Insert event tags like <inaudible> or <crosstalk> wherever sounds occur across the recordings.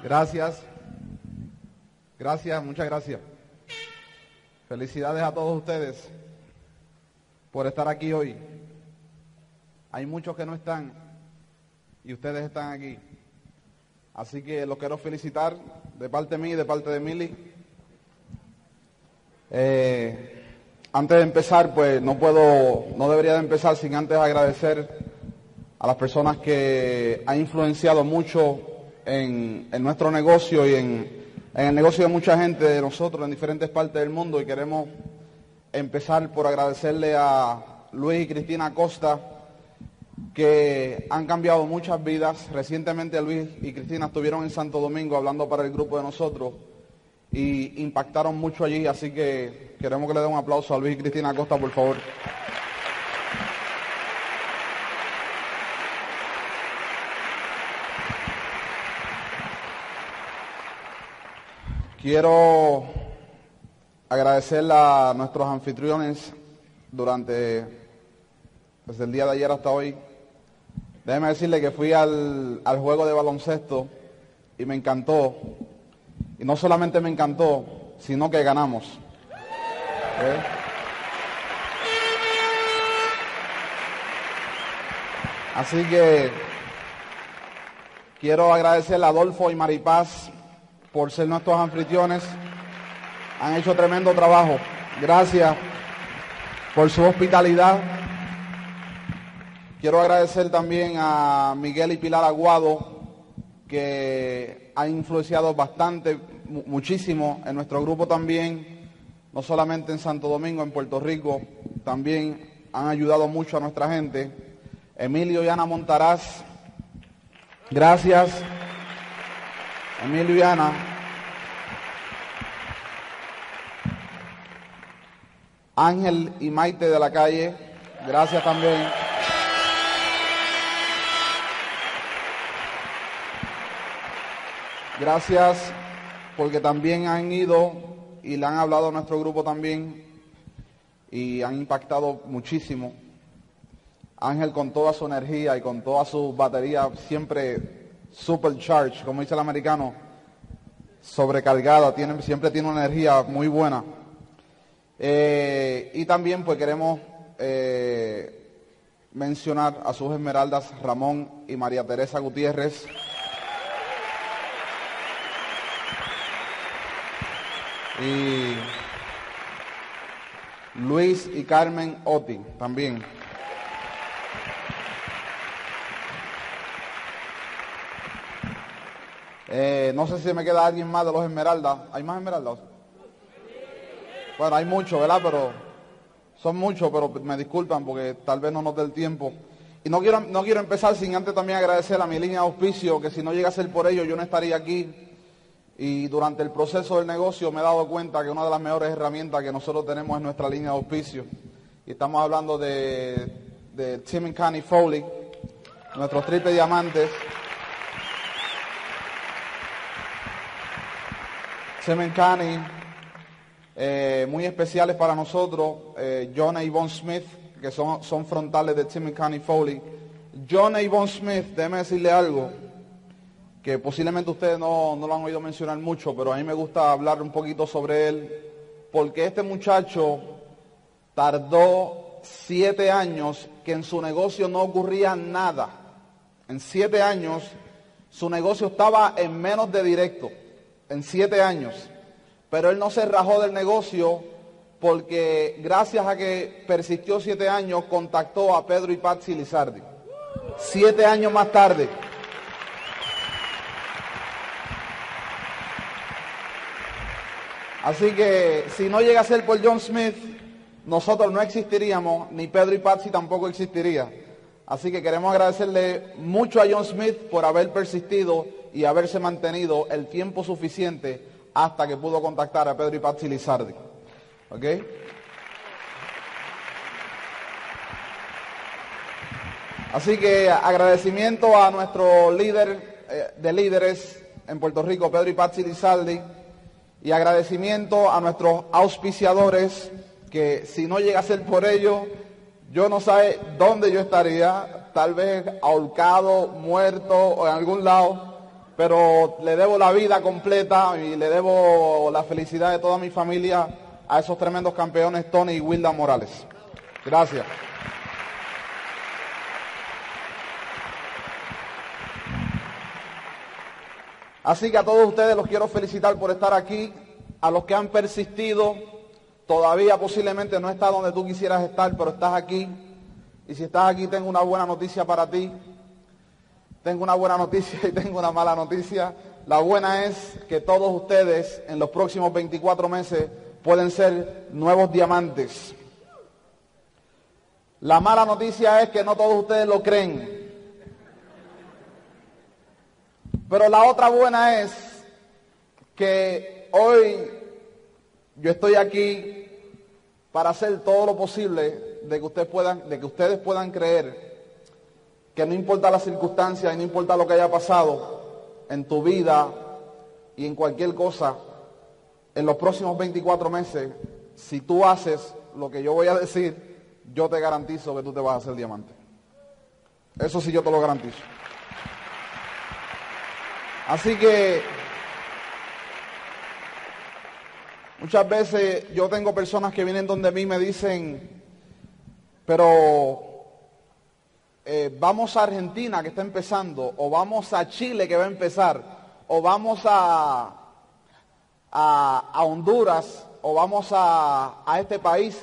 Gracias. Gracias, muchas gracias. Felicidades a todos ustedes por estar aquí hoy. Hay muchos que no están y ustedes están aquí. Así que los quiero felicitar de parte mía y de parte de Mili. Eh, antes de empezar, pues no puedo, no debería de empezar sin antes agradecer a las personas que han influenciado mucho en, nuestro negocio y en, el negocio de mucha gente de nosotros en diferentes partes del mundo y queremos empezar por agradecerle a Luis y Cristina Costa que han cambiado muchas vidas. Recientemente Luis y Cristina estuvieron en Santo Domingo hablando para el grupo de nosotros y impactaron mucho allí, así que queremos que le den un aplauso a Luis y Cristina Costa, por favor. Quiero agradecerle a nuestros anfitriones durante, desde el día de ayer hasta hoy. Déjeme decirle que fui al, juego de baloncesto y me encantó. Y no solamente me encantó, sino que ganamos. Así que quiero agradecerle a Adolfo y Maripaz por ser nuestros anfitriones. Han hecho tremendo trabajo. Gracias por su hospitalidad. Quiero agradecer también a Miguel y Pilar Aguado, que han influenciado bastante, muchísimo en nuestro grupo también, no solamente en Santo Domingo, en Puerto Rico, también han ayudado mucho a nuestra gente. Emilio y Ana Montaraz, gracias. Emilio y Ana. Ángel y Maite de la calle, gracias también. Gracias porque también han ido y le han hablado a nuestro grupo también y han impactado muchísimo. Ángel con toda su energía y con toda su batería siempre supercharged, como dice el americano, sobrecargada, tiene, siempre tiene una energía muy buena. Eh, y también pues queremos eh, mencionar a sus esmeraldas Ramón y María Teresa Gutiérrez. Y Luis y Carmen Oti también. Eh, no sé si me queda alguien más de los esmeraldas. ¿Hay más esmeraldas? Bueno, hay muchos, ¿verdad? Pero son muchos, pero me disculpan porque tal vez no nos dé el tiempo. Y no quiero, no quiero empezar sin antes también agradecer a mi línea de auspicio, que si no llega a ser por ello yo no estaría aquí. Y durante el proceso del negocio me he dado cuenta que una de las mejores herramientas que nosotros tenemos es nuestra línea de auspicio. Y estamos hablando de, de Tim and Foley, nuestros triple diamantes. Semencani, eh, muy especiales para nosotros, eh, John y Smith, que son, son frontales de Tim Foley. John y Yvonne Smith, déjeme decirle algo, que posiblemente ustedes no, no lo han oído mencionar mucho, pero a mí me gusta hablar un poquito sobre él, porque este muchacho tardó siete años que en su negocio no ocurría nada. En siete años su negocio estaba en menos de directo en siete años. Pero él no se rajó del negocio porque gracias a que persistió siete años, contactó a Pedro y Patsy Lizardi. Siete años más tarde. Así que si no llega a ser por John Smith, nosotros no existiríamos, ni Pedro y Patsy tampoco existiría. Así que queremos agradecerle mucho a John Smith por haber persistido y haberse mantenido el tiempo suficiente hasta que pudo contactar a Pedro y Lizardi. ¿Ok? Así que agradecimiento a nuestro líder eh, de líderes en Puerto Rico, Pedro y Patsy Lizardi, y agradecimiento a nuestros auspiciadores, que si no llega a ser por ellos, yo no sé dónde yo estaría, tal vez ahorcado, muerto o en algún lado, pero le debo la vida completa y le debo la felicidad de toda mi familia a esos tremendos campeones Tony y Wilda Morales. Gracias. Así que a todos ustedes los quiero felicitar por estar aquí, a los que han persistido, todavía posiblemente no está donde tú quisieras estar, pero estás aquí. Y si estás aquí tengo una buena noticia para ti. Tengo una buena noticia y tengo una mala noticia. La buena es que todos ustedes en los próximos 24 meses pueden ser nuevos diamantes. La mala noticia es que no todos ustedes lo creen. Pero la otra buena es que hoy yo estoy aquí para hacer todo lo posible de que puedan, de que ustedes puedan creer que no importa la circunstancia y no importa lo que haya pasado en tu vida y en cualquier cosa, en los próximos 24 meses, si tú haces lo que yo voy a decir, yo te garantizo que tú te vas a hacer diamante. Eso sí yo te lo garantizo. Así que muchas veces yo tengo personas que vienen donde mí y me dicen, pero eh, vamos a Argentina que está empezando, o vamos a Chile que va a empezar, o vamos a, a, Honduras, o vamos a, a este país.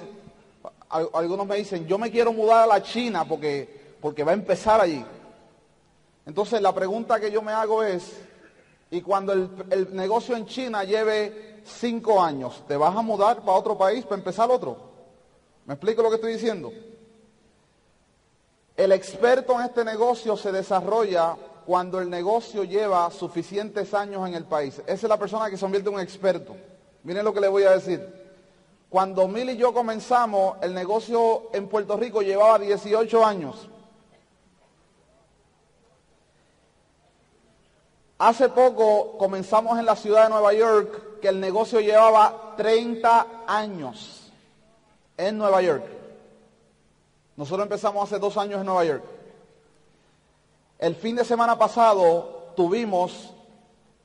Algunos me dicen, yo me quiero mudar a la China porque, porque va a empezar allí. Entonces la pregunta que yo me hago es, y cuando el, negocio en China lleve cinco años, ¿te vas a mudar para otro país para empezar otro? ¿Me explico lo que estoy diciendo? El experto en este negocio se desarrolla cuando el negocio lleva suficientes años en el país. Esa es la persona que se convierte en un experto. Miren lo que le voy a decir. Cuando Mil y yo comenzamos, el negocio en Puerto Rico llevaba 18 años. Hace poco comenzamos en la ciudad de Nueva York que el negocio llevaba 30 años en Nueva York. Nosotros empezamos hace dos años en Nueva York. El fin de semana pasado tuvimos,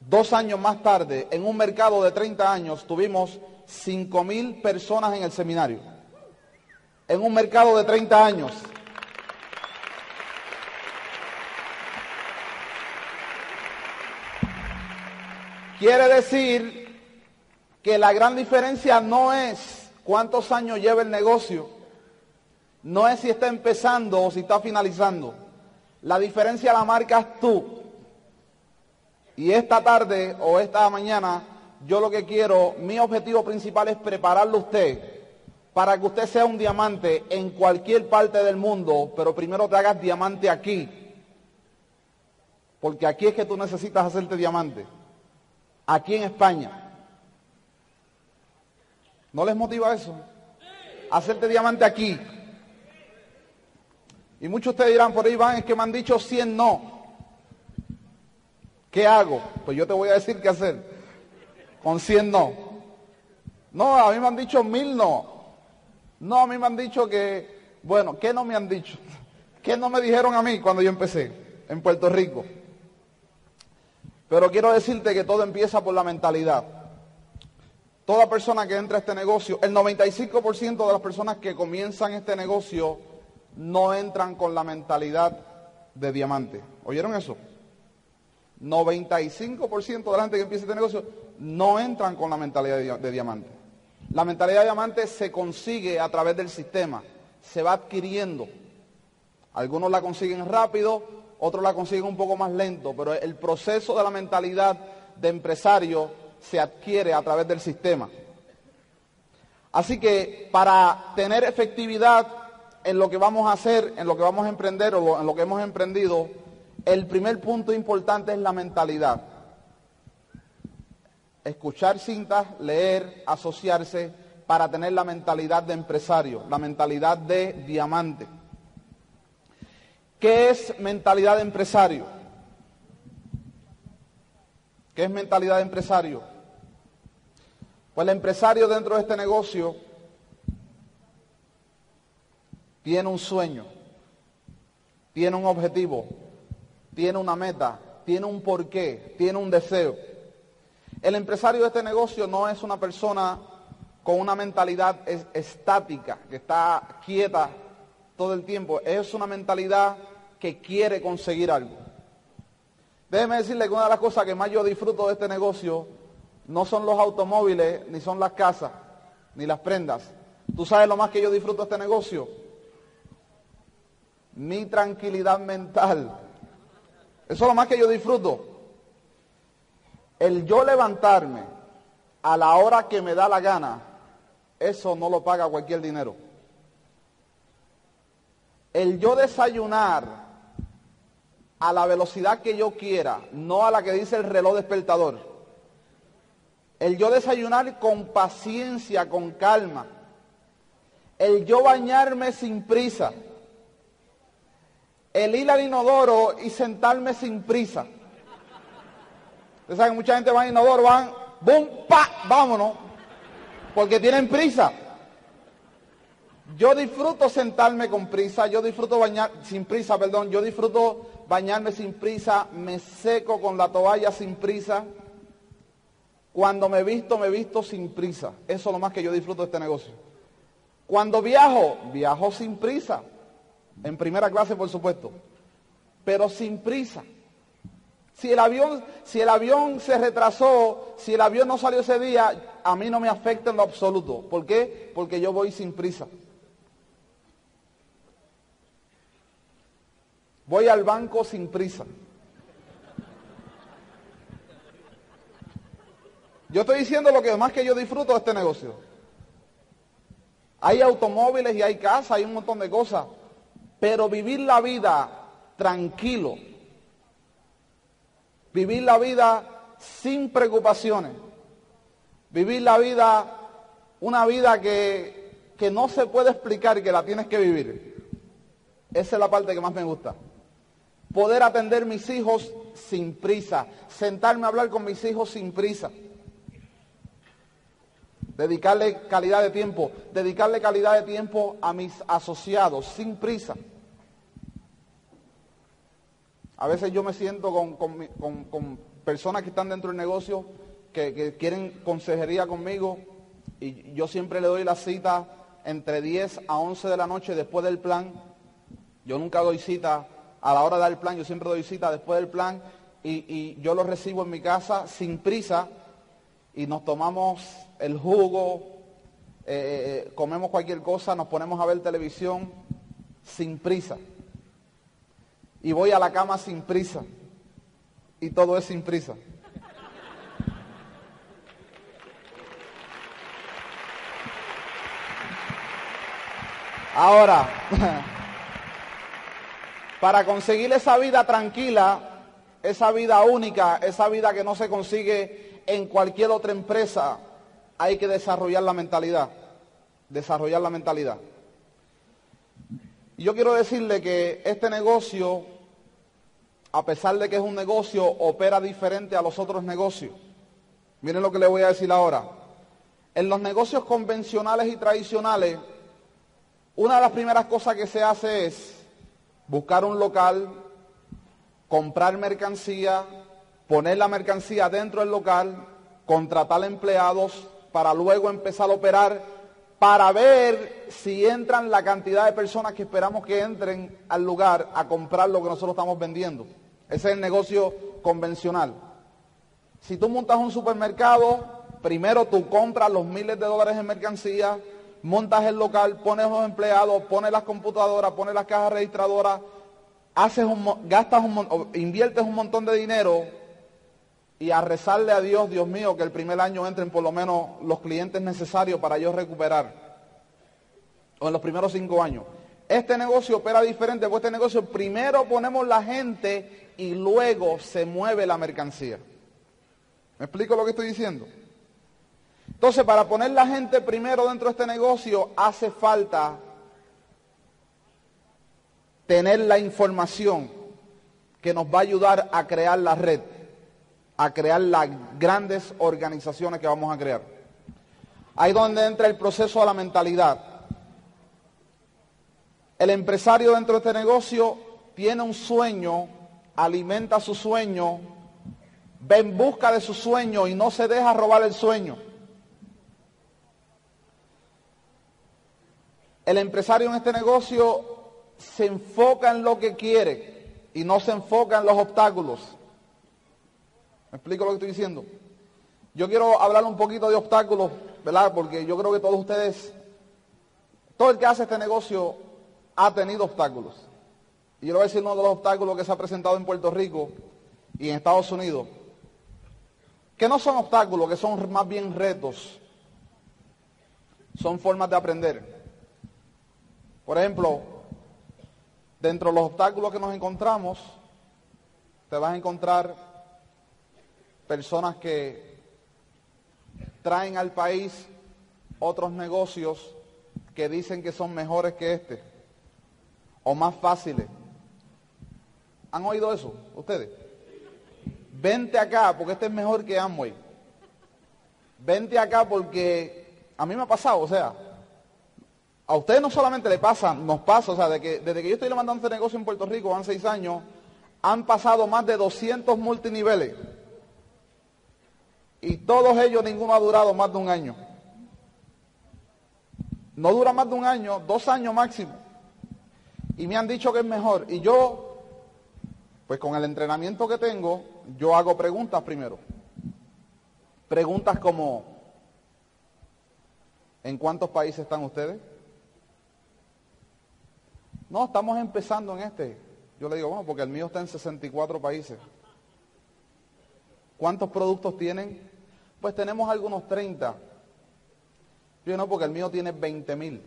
dos años más tarde, en un mercado de 30 años, tuvimos 5 mil personas en el seminario. En un mercado de 30 años. Quiere decir que la gran diferencia no es cuántos años lleva el negocio, no es si está empezando o si está finalizando. La diferencia la marcas tú. Y esta tarde o esta mañana, yo lo que quiero, mi objetivo principal es prepararlo a usted para que usted sea un diamante en cualquier parte del mundo, pero primero te hagas diamante aquí. Porque aquí es que tú necesitas hacerte diamante aquí en España. ¿No les motiva eso? Hacerte diamante aquí. Y muchos de ustedes dirán, por ahí van, es que me han dicho 100 no. ¿Qué hago? Pues yo te voy a decir qué hacer. Con 100 no. No, a mí me han dicho mil no. No, a mí me han dicho que, bueno, ¿qué no me han dicho? <laughs> ¿Qué no me dijeron a mí cuando yo empecé en Puerto Rico? Pero quiero decirte que todo empieza por la mentalidad. Toda persona que entra a este negocio, el 95% de las personas que comienzan este negocio no entran con la mentalidad de diamante. ¿Oyeron eso? 95% de la gente que empieza este negocio no entran con la mentalidad de, de, diamante. La mentalidad de diamante se consigue a través del sistema, se va adquiriendo. Algunos la consiguen rápido, otros la consiguen un poco más lento, pero el proceso de la mentalidad de empresario se adquiere a través del sistema. Así que para tener efectividad en lo que vamos a hacer, en lo que vamos a emprender o en lo que hemos emprendido, el primer punto importante es la mentalidad. Escuchar cintas, leer, asociarse para tener la mentalidad de empresario, la mentalidad de diamante. ¿Qué es mentalidad de empresario? ¿Qué es mentalidad de empresario? Pues el empresario dentro de este negocio tiene un sueño, tiene un objetivo, tiene una meta, tiene un porqué, tiene un deseo. El empresario de este negocio no es una persona con una mentalidad estática, que está quieta todo el tiempo, es una mentalidad que quiere conseguir algo. Déjeme decirle que una de las cosas que más yo disfruto de este negocio no son los automóviles, ni son las casas, ni las prendas. ¿Tú sabes lo más que yo disfruto de este negocio? Mi tranquilidad mental. Eso es lo más que yo disfruto. El yo levantarme a la hora que me da la gana, eso no lo paga cualquier dinero. El yo desayunar a la velocidad que yo quiera, no a la que dice el reloj despertador. El yo desayunar con paciencia, con calma. El yo bañarme sin prisa. El ir al inodoro y sentarme sin prisa. Ustedes saben, mucha gente va al inodoro, van, ¡bum! ¡pa! ¡Vámonos! Porque tienen prisa. Yo disfruto sentarme con prisa, yo disfruto bañar, sin prisa, perdón, yo disfruto bañarme sin prisa, me seco con la toalla sin prisa. Cuando me visto, me visto sin prisa. Eso es lo más que yo disfruto de este negocio. Cuando viajo, viajo sin prisa. En primera clase, por supuesto. Pero sin prisa. Si el avión, si el avión se retrasó, si el avión no salió ese día, a mí no me afecta en lo absoluto. ¿Por qué? Porque yo voy sin prisa. Voy al banco sin prisa. Yo estoy diciendo lo que más que yo disfruto de este negocio. Hay automóviles y hay casas, hay un montón de cosas. Pero vivir la vida tranquilo, vivir la vida sin preocupaciones, vivir la vida, una vida que, que no se puede explicar y que la tienes que vivir. Esa es la parte que más me gusta poder atender mis hijos sin prisa, sentarme a hablar con mis hijos sin prisa, dedicarle calidad de tiempo, dedicarle calidad de tiempo a mis asociados sin prisa. A veces yo me siento con, personas que están dentro del negocio que, que quieren consejería conmigo y yo siempre le doy la cita entre 10 a 11 de la noche después del plan. Yo nunca doy cita a la hora de dar el plan, yo siempre doy cita después del plan y, yo lo recibo en mi casa sin prisa y nos tomamos el jugo, eh, eh, eh, comemos cualquier cosa, nos ponemos a ver televisión sin prisa. Y voy a la cama sin prisa. Y todo es sin prisa. Ahora, <laughs> Para conseguir esa vida tranquila, esa vida única, esa vida que no se consigue en cualquier otra empresa, hay que desarrollar la mentalidad. Desarrollar la mentalidad. Yo quiero decirle que este negocio, a pesar de que es un negocio, opera diferente a los otros negocios. Miren lo que le voy a decir ahora. En los negocios convencionales y tradicionales, una de las primeras cosas que se hace es buscar un local, comprar mercancía, poner la mercancía dentro del local, contratar empleados para luego empezar a operar para ver si entran la cantidad de personas que esperamos que entren al lugar a comprar lo que nosotros estamos vendiendo. Ese es el negocio convencional. Si tú montas un supermercado, primero tú compras los miles de dólares en mercancía, montas el local, pones los empleados, pones las computadoras, pones las cajas registradoras, haces un, gastas un, inviertes un montón de dinero y a rezarle a Dios, Dios mío, que el primer año entren por lo menos los clientes necesarios para yo recuperar. O en los primeros cinco años. Este negocio opera diferente, porque este negocio primero ponemos la gente y luego se mueve la mercancía. ¿Me explico lo que estoy diciendo? Entonces, para poner la gente primero dentro de este negocio, hace falta tener la información que nos va a ayudar a crear la red, a crear las grandes organizaciones que vamos a crear. Ahí donde entra el proceso de la mentalidad. El empresario dentro de este negocio tiene un sueño alimenta su sueño, ve en busca de su sueño y no se deja robar el sueño. El empresario en este negocio se enfoca en lo que quiere y no se enfoca en los obstáculos. ¿Me explico lo que estoy diciendo? Yo quiero hablar un poquito de obstáculos, ¿verdad? Porque yo creo que todos ustedes, todo el que hace este negocio ha tenido obstáculos. Y yo le voy a decir uno de los obstáculos que se ha presentado en Puerto Rico y en Estados Unidos, que no son obstáculos, que son más bien retos, son formas de aprender. Por ejemplo, dentro de los obstáculos que nos encontramos, te vas a encontrar personas que traen al país otros negocios que dicen que son mejores que este o más fáciles. ¿Han oído eso ustedes? Vente acá porque este es mejor que Amway. Vente acá porque a mí me ha pasado, o sea, a ustedes no solamente le pasa, nos pasa, o sea, desde que yo estoy levantando este negocio en Puerto Rico, han seis años, han pasado más de 200 multiniveles. Y todos ellos, ninguno ha durado más de un año. No dura más de un año, dos años máximo. Y me han dicho que es mejor. Y yo, pues con el entrenamiento que tengo, yo hago preguntas primero. Preguntas como, ¿en cuántos países están ustedes? No, estamos empezando en este. Yo le digo, bueno, porque el mío está en 64 países. ¿Cuántos productos tienen? Pues tenemos algunos 30. Yo no, porque el mío tiene 20 mil.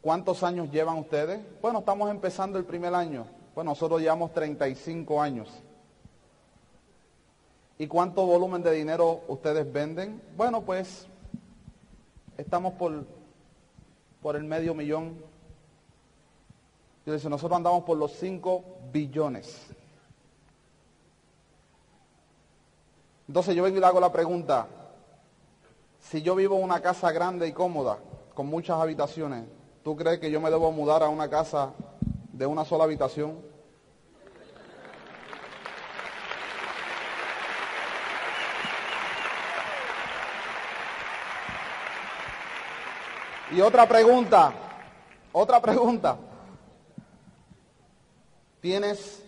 ¿Cuántos años llevan ustedes? Bueno, estamos empezando el primer año. Pues nosotros llevamos 35 años. ¿Y cuánto volumen de dinero ustedes venden? Bueno, pues estamos por por el medio millón. Yo dice, nosotros andamos por los 5 billones. Entonces yo vengo y le hago la pregunta, si yo vivo en una casa grande y cómoda, con muchas habitaciones, ¿tú crees que yo me debo mudar a una casa de una sola habitación? Y otra pregunta, otra pregunta. ¿Tienes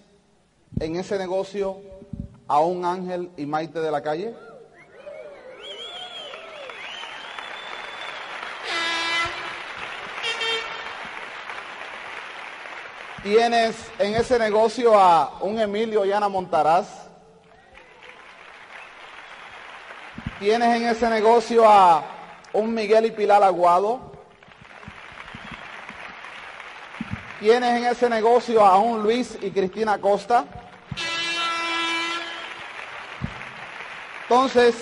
en ese negocio a un ángel y Maite de la calle? ¿Tienes en ese negocio a un Emilio y Ana Montaraz? ¿Tienes en ese negocio a un Miguel y Pilar Aguado? ¿Tienes en ese negocio a un Luis y Cristina Costa? Entonces,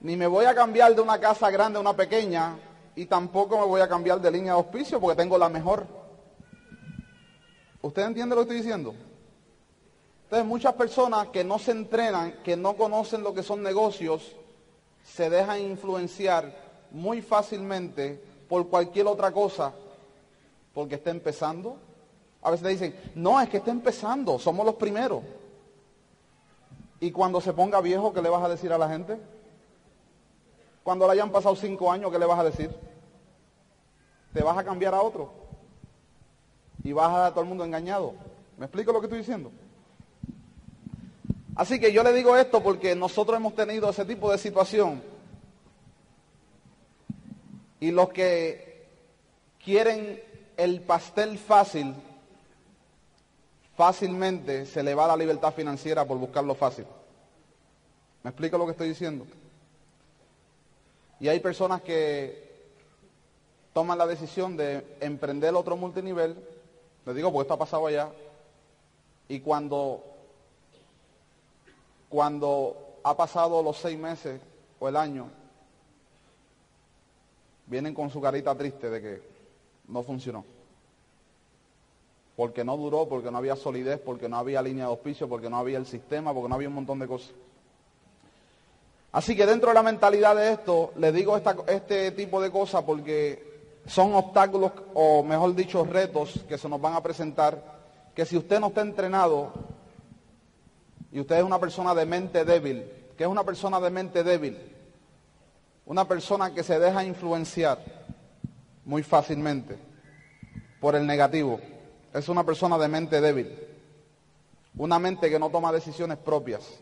ni me voy a cambiar de una casa grande a una pequeña y tampoco me voy a cambiar de línea de auspicio porque tengo la mejor. ¿Usted entiende lo que estoy diciendo? Entonces, muchas personas que no se entrenan, que no conocen lo que son negocios, se dejan influenciar muy fácilmente por cualquier otra cosa porque está empezando. A veces dicen, no, es que está empezando, somos los primeros. Y cuando se ponga viejo, ¿qué le vas a decir a la gente? Cuando le hayan pasado cinco años, ¿qué le vas a decir? Te vas a cambiar a otro. Y vas a dar a todo el mundo engañado. ¿Me explico lo que estoy diciendo? Así que yo le digo esto porque nosotros hemos tenido ese tipo de situación. Y los que quieren el pastel fácil, fácilmente se le va la libertad financiera por buscarlo fácil. ¿Me explico lo que estoy diciendo? Y hay personas que toman la decisión de emprender otro multinivel, les digo porque esto ha pasado allá, y cuando, cuando ha pasado los seis meses o el año, vienen con su carita triste de que no funcionó. Porque no duró, porque no había solidez, porque no había línea de auspicio, porque no había el sistema, porque no había un montón de cosas. Así que dentro de la mentalidad de esto, le digo este tipo de cosas porque son obstáculos o mejor dicho retos que se nos van a presentar que si usted no está entrenado y usted es una persona de mente débil, que es una persona de mente débil, una persona que se deja influenciar muy fácilmente por el negativo, es una persona de mente débil, una mente que no toma decisiones propias,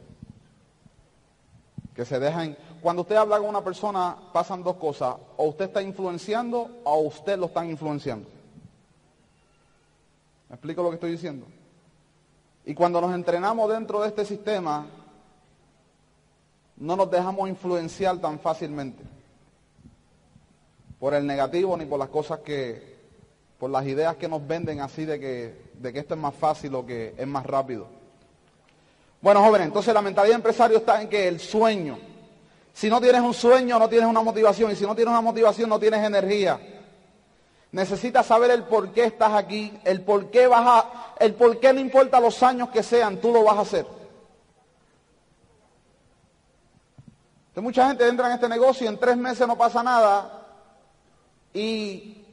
que se dejan... Cuando usted habla con una persona pasan dos cosas, o usted está influenciando o usted lo están influenciando. ¿Me explico lo que estoy diciendo? Y cuando nos entrenamos dentro de este sistema, no nos dejamos influenciar tan fácilmente por el negativo ni por las cosas que, por las ideas que nos venden así de que, de que esto es más fácil o que es más rápido. Bueno, jóvenes, entonces la mentalidad empresario está en que el sueño, si no tienes un sueño, no tienes una motivación, y si no tienes una motivación, no tienes energía. Necesitas saber el por qué estás aquí, el por qué vas a, el por qué no importa los años que sean, tú lo vas a hacer. Entonces, mucha gente entra en este negocio y en tres meses no pasa nada y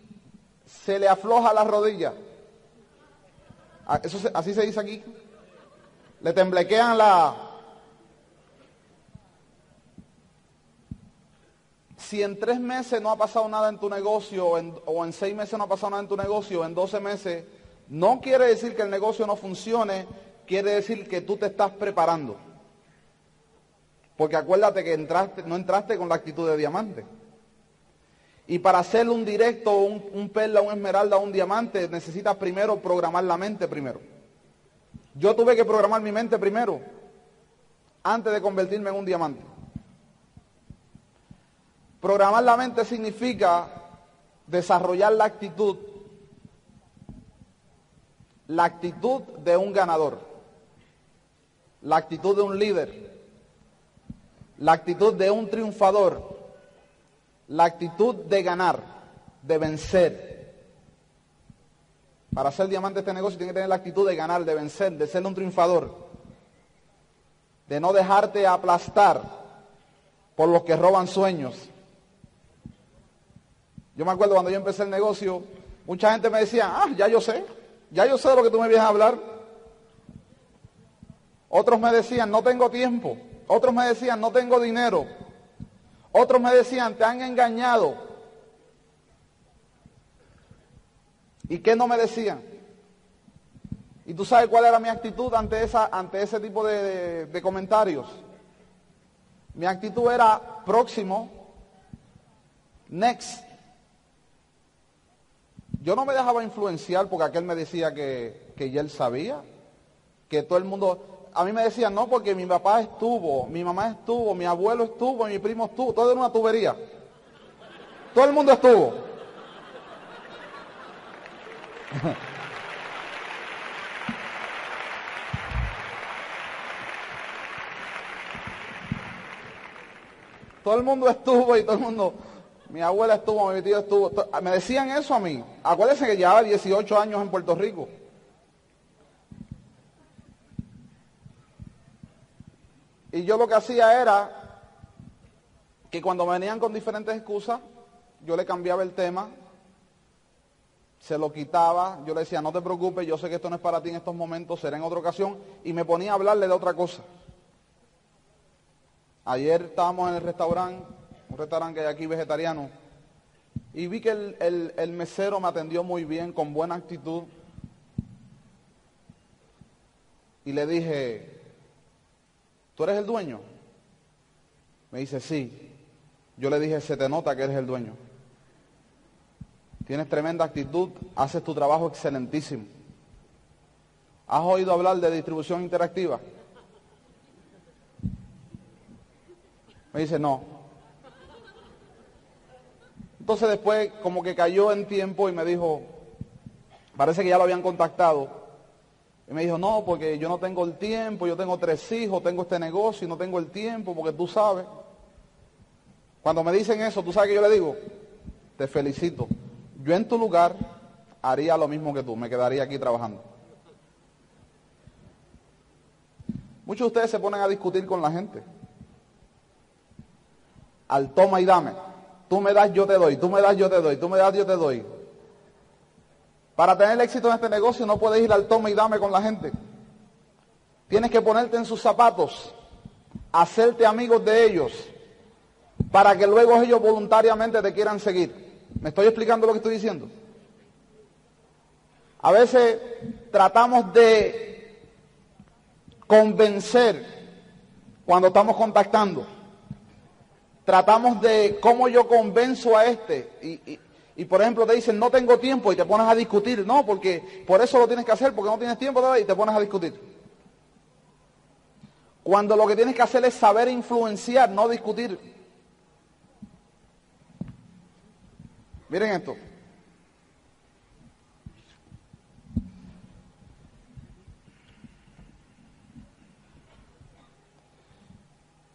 se le afloja la rodilla. Ah, eso así se dice aquí. Le temblequean la... Si en tres meses no ha pasado nada en tu negocio o en, seis meses no ha pasado nada en tu negocio, en doce meses, no quiere decir que el negocio no funcione, quiere decir que tú te estás preparando. Porque acuérdate que entraste, no entraste con la actitud de diamante. Y para hacer un directo, un, un perla, un esmeralda, un diamante, necesitas primero programar la mente primero. Yo tuve que programar mi mente primero, antes de convertirme en un diamante. Programar la mente significa desarrollar la actitud, la actitud de un ganador, la actitud de un líder, la actitud de un triunfador, la actitud de ganar, de vencer, para ser diamante este negocio tiene que tener la actitud de ganar, de vencer, de ser un triunfador, de no dejarte aplastar por los que roban sueños. Yo me acuerdo cuando yo empecé el negocio, mucha gente me decía, ah, ya yo sé, ya yo sé de lo que tú me vienes a hablar. Otros me decían, no tengo tiempo. Otros me decían, no tengo dinero. Otros me decían, te han engañado. ¿Y qué no me decían? ¿Y tú sabes cuál era mi actitud ante, esa, ante ese tipo de, comentarios? Mi actitud era próximo, next. Yo no me dejaba influenciar porque aquel me decía que, que ya él sabía, que todo el mundo... A mí me decían, no, porque mi papá estuvo, mi mamá estuvo, mi abuelo estuvo, mi primo estuvo, todo era una tubería. Todo el mundo estuvo. <laughs> todo el mundo estuvo y todo el mundo, mi abuela estuvo, mi tío estuvo, me decían eso a mí. Acuérdense que llevaba 18 años en Puerto Rico. Y yo lo que hacía era que cuando venían con diferentes excusas, yo le cambiaba el tema se lo quitaba, yo le decía, no te preocupes, yo sé que esto no es para ti en estos momentos, será en otra ocasión, y me ponía a hablarle de otra cosa. Ayer estábamos en el restaurante, un restaurante que hay aquí vegetariano, y vi que el, el mesero me atendió muy bien, con buena actitud, y le dije, ¿tú eres el dueño? Me dice, sí. Yo le dije, se te nota que eres el dueño. Tienes tremenda actitud, haces tu trabajo excelentísimo. ¿Has oído hablar de distribución interactiva? Me dice, no. Entonces después como que cayó en tiempo y me dijo, parece que ya lo habían contactado. Y me dijo, no, porque yo no tengo el tiempo, yo tengo tres hijos, tengo este negocio y no tengo el tiempo, porque tú sabes. Cuando me dicen eso, ¿tú sabes que yo le digo? Te felicito. Yo en tu lugar haría lo mismo que tú, me quedaría aquí trabajando. Muchos de ustedes se ponen a discutir con la gente. Al toma y dame. Tú me das, yo te doy. Tú me das, yo te doy. Tú me das, yo te doy. Para tener éxito en este negocio no puedes ir al tome y dame con la gente. Tienes que ponerte en sus zapatos, hacerte amigos de ellos, para que luego ellos voluntariamente te quieran seguir. ¿Me estoy explicando lo que estoy diciendo? A veces tratamos de convencer cuando estamos contactando. Tratamos de cómo yo convenzo a este. Y, por ejemplo te dicen, no tengo tiempo y te pones a discutir. No, porque por eso lo tienes que hacer, porque no tienes tiempo y te pones a discutir. Cuando lo que tienes que hacer es saber influenciar, no discutir. Miren esto.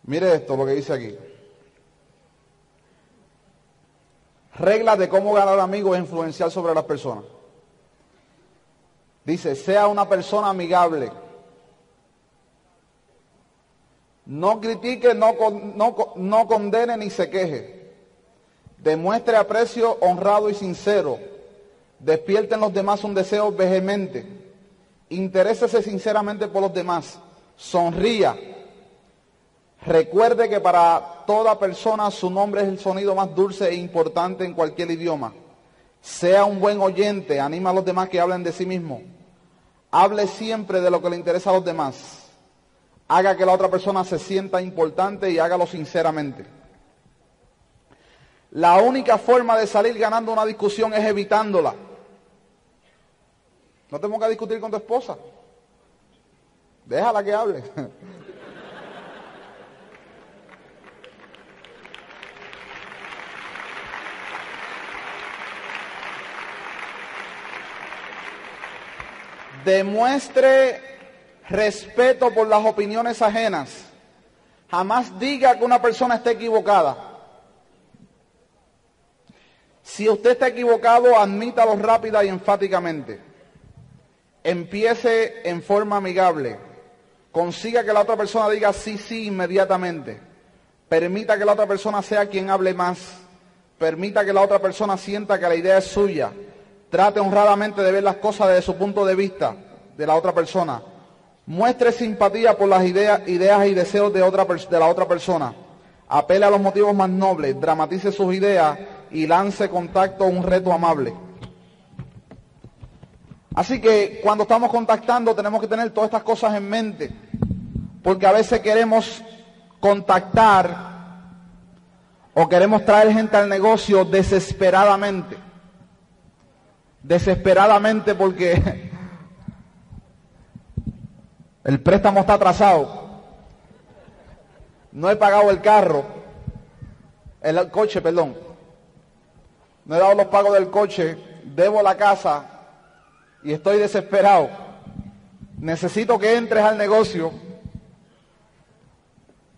Mire esto, lo que dice aquí. Reglas de cómo ganar amigos e influenciar sobre las personas. Dice, sea una persona amigable. No critique, no, condene ni se queje. Demuestre aprecio honrado y sincero. Despierte en los demás un deseo vehemente. Interésese sinceramente por los demás. Sonría Recuerde que para toda persona su nombre es el sonido más dulce e importante en cualquier idioma. Sea un buen oyente, anima a los demás que hablen de sí mismo. Hable siempre de lo que le interesa a los demás. Haga que la otra persona se sienta importante y hágalo sinceramente. La única forma de salir ganando una discusión es evitándola. No tengo que discutir con tu esposa. Déjala que hable. <laughs> demuestre respeto por las opiniones ajenas. Jamás diga que una persona está equivocada. Si usted está equivocado, admítalo rápida y enfáticamente. Empiece en forma amigable. Consiga que la otra persona diga sí, sí inmediatamente. Permita que la otra persona sea quien hable más. Permita que la otra persona sienta que la idea es suya. Trate honradamente de ver las cosas desde su punto de vista, de la otra persona. Muestre simpatía por las ideas, ideas y deseos de, otra, de la otra persona. Apele a los motivos más nobles, dramatice sus ideas y lance contacto un reto amable. Así que cuando estamos contactando tenemos que tener todas estas cosas en mente, porque a veces queremos contactar o queremos traer gente al negocio desesperadamente desesperadamente porque el préstamo está atrasado. No he pagado el carro, el coche, perdón. No he dado los pagos del coche, debo la casa y estoy desesperado. Necesito que entres al negocio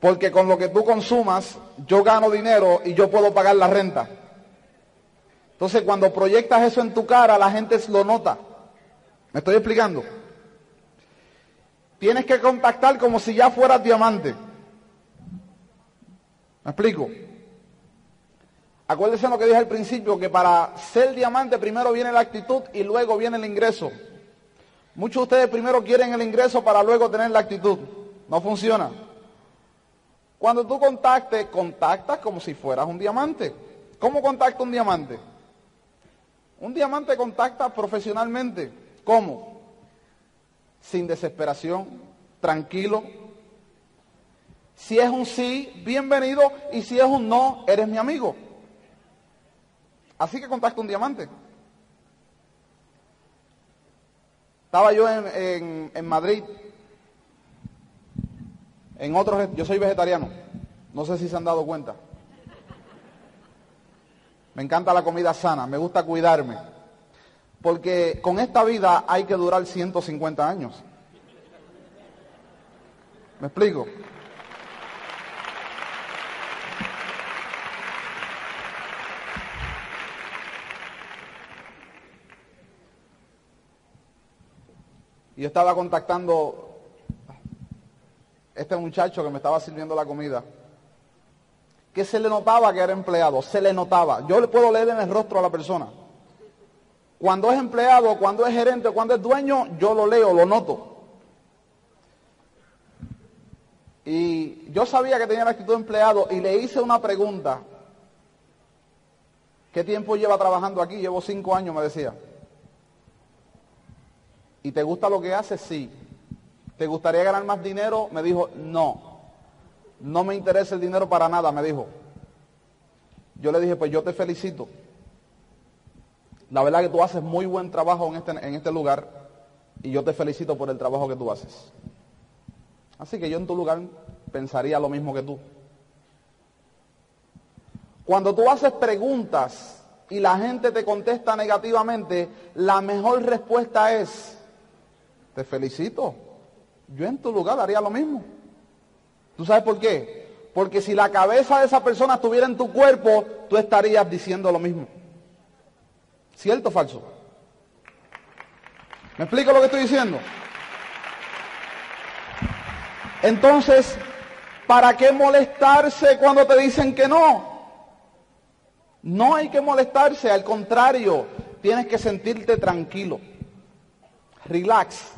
porque con lo que tú consumas yo gano dinero y yo puedo pagar la renta. Entonces cuando proyectas eso en tu cara, la gente lo nota. ¿Me estoy explicando? Tienes que contactar como si ya fueras diamante. ¿Me explico? Acuérdense lo que dije al principio, que para ser diamante primero viene la actitud y luego viene el ingreso. Muchos de ustedes primero quieren el ingreso para luego tener la actitud. No funciona. Cuando tú contactes, contactas como si fueras un diamante. ¿Cómo contacta un diamante? Un diamante contacta profesionalmente. ¿Cómo? Sin desesperación, tranquilo. Si es un sí, bienvenido. Y si es un no, eres mi amigo. Así que contacta un diamante. Estaba yo en, en Madrid, en otro, yo soy vegetariano, no sé si se han dado cuenta. Me encanta la comida sana, me gusta cuidarme. Porque con esta vida hay que durar 150 años. ¿Me explico? Y yo estaba contactando este muchacho que me estaba sirviendo la comida. Que se le notaba que era empleado, se le notaba. Yo le puedo leer en el rostro a la persona. Cuando es empleado, cuando es gerente, cuando es dueño, yo lo leo, lo noto. Y yo sabía que tenía la actitud de empleado y le hice una pregunta. ¿Qué tiempo lleva trabajando aquí? Llevo cinco años, me decía. ¿Y te gusta lo que haces? Sí. ¿Te gustaría ganar más dinero? Me dijo, no. No me interesa el dinero para nada, me dijo. Yo le dije, pues yo te felicito. La verdad que tú haces muy buen trabajo en este, en este lugar y yo te felicito por el trabajo que tú haces. Así que yo en tu lugar pensaría lo mismo que tú. Cuando tú haces preguntas y la gente te contesta negativamente, la mejor respuesta es, te felicito, yo en tu lugar haría lo mismo. ¿Tú sabes por qué? Porque si la cabeza de esa persona estuviera en tu cuerpo, tú estarías diciendo lo mismo. ¿Cierto o falso? ¿Me explico lo que estoy diciendo? Entonces, ¿para qué molestarse cuando te dicen que no? No hay que molestarse, al contrario, tienes que sentirte tranquilo. Relax.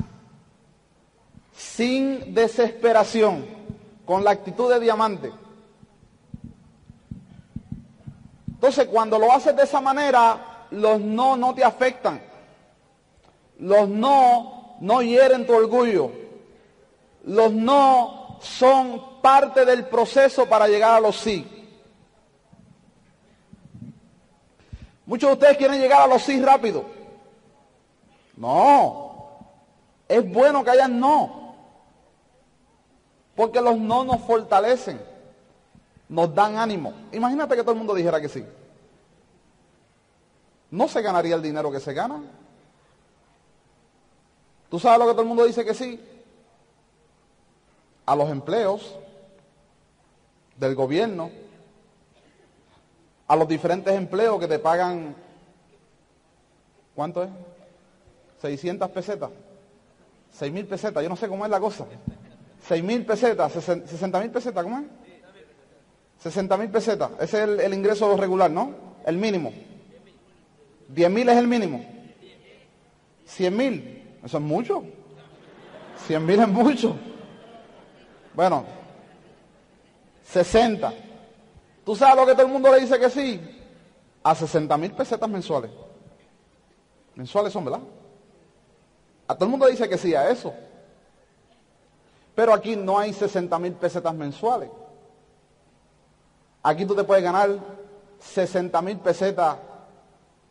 Sin desesperación, con la actitud de diamante. Entonces, cuando lo haces de esa manera, los no no te afectan. Los no no hieren tu orgullo. Los no son parte del proceso para llegar a los sí. Muchos de ustedes quieren llegar a los sí rápido. No. Es bueno que hayan no. Porque los no nos fortalecen. Nos dan ánimo. Imagínate que todo el mundo dijera que sí. No se ganaría el dinero que se gana. ¿Tú sabes lo que todo el mundo dice que sí? a los empleos del gobierno, a los diferentes empleos que te pagan, ¿cuánto es? 600 pesetas, 6 mil pesetas, yo no sé cómo es la cosa. 6 mil pesetas, 60 mil pesetas, ¿cómo es? 60 mil pesetas, ese es el, ingreso regular, ¿no? El mínimo. 10 mil es el mínimo. 100 mil, eso es mucho. 100 mil es mucho. Bueno, 60. ¿Tú sabes lo que todo el mundo le dice que sí? A 60 mil pesetas mensuales. Mensuales son, ¿verdad? A todo el mundo dice que sí a eso. Pero aquí no hay 60 mil pesetas mensuales. Aquí tú te puedes ganar 60 mil pesetas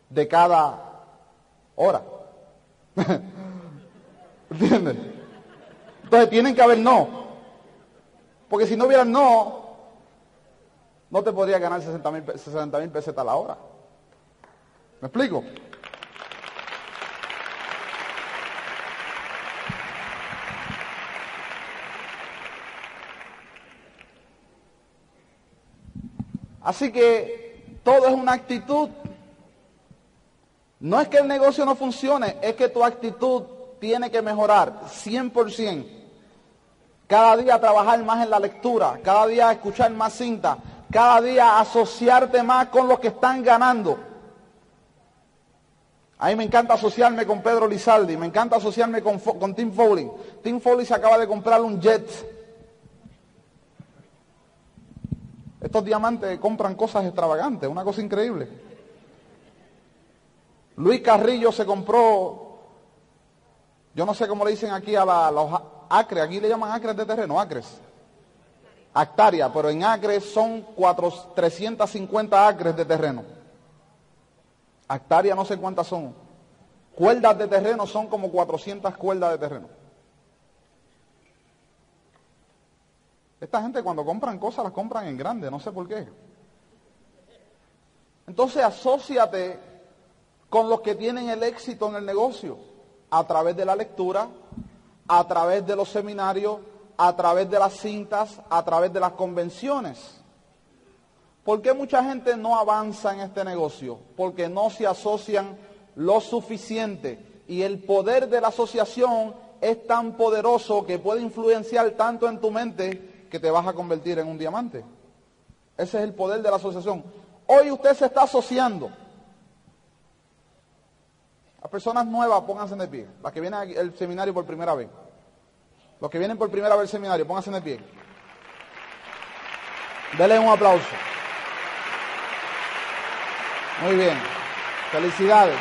de cada hora. <laughs> ¿Entiendes? Entonces tienen que haber no. Porque si no hubiera no, no te podría ganar 60 mil pesetas a la hora. ¿Me explico? Así que todo es una actitud. No es que el negocio no funcione, es que tu actitud tiene que mejorar 100%. Cada día trabajar más en la lectura, cada día escuchar más cinta, cada día asociarte más con los que están ganando. A mí me encanta asociarme con Pedro Lizaldi, me encanta asociarme con, con Tim Foley. Tim Foley se acaba de comprar un jet. Estos diamantes compran cosas extravagantes, una cosa increíble. Luis Carrillo se compró, yo no sé cómo le dicen aquí a, la, los acres, aquí le llaman acres de terreno, acres. Hectárea, pero en acres son 350 acres de terreno. Hectárea no sé cuántas son. Cuerdas de terreno son como 400 cuerdas de terreno. Esta gente cuando compran cosas las compran en grande, no sé por qué. Entonces asóciate con los que tienen el éxito en el negocio a través de la lectura, a través de los seminarios, a través de las cintas, a través de las convenciones. ¿Por qué mucha gente no avanza en este negocio? Porque no se asocian lo suficiente y el poder de la asociación es tan poderoso que puede influenciar tanto en tu mente que te vas a convertir en un diamante. Ese es el poder de la asociación. Hoy usted se está asociando. Las personas nuevas, pónganse de pie. Las que vienen al seminario por primera vez. Los que vienen por primera vez al seminario, pónganse de pie. Denle un aplauso. Muy bien. Felicidades.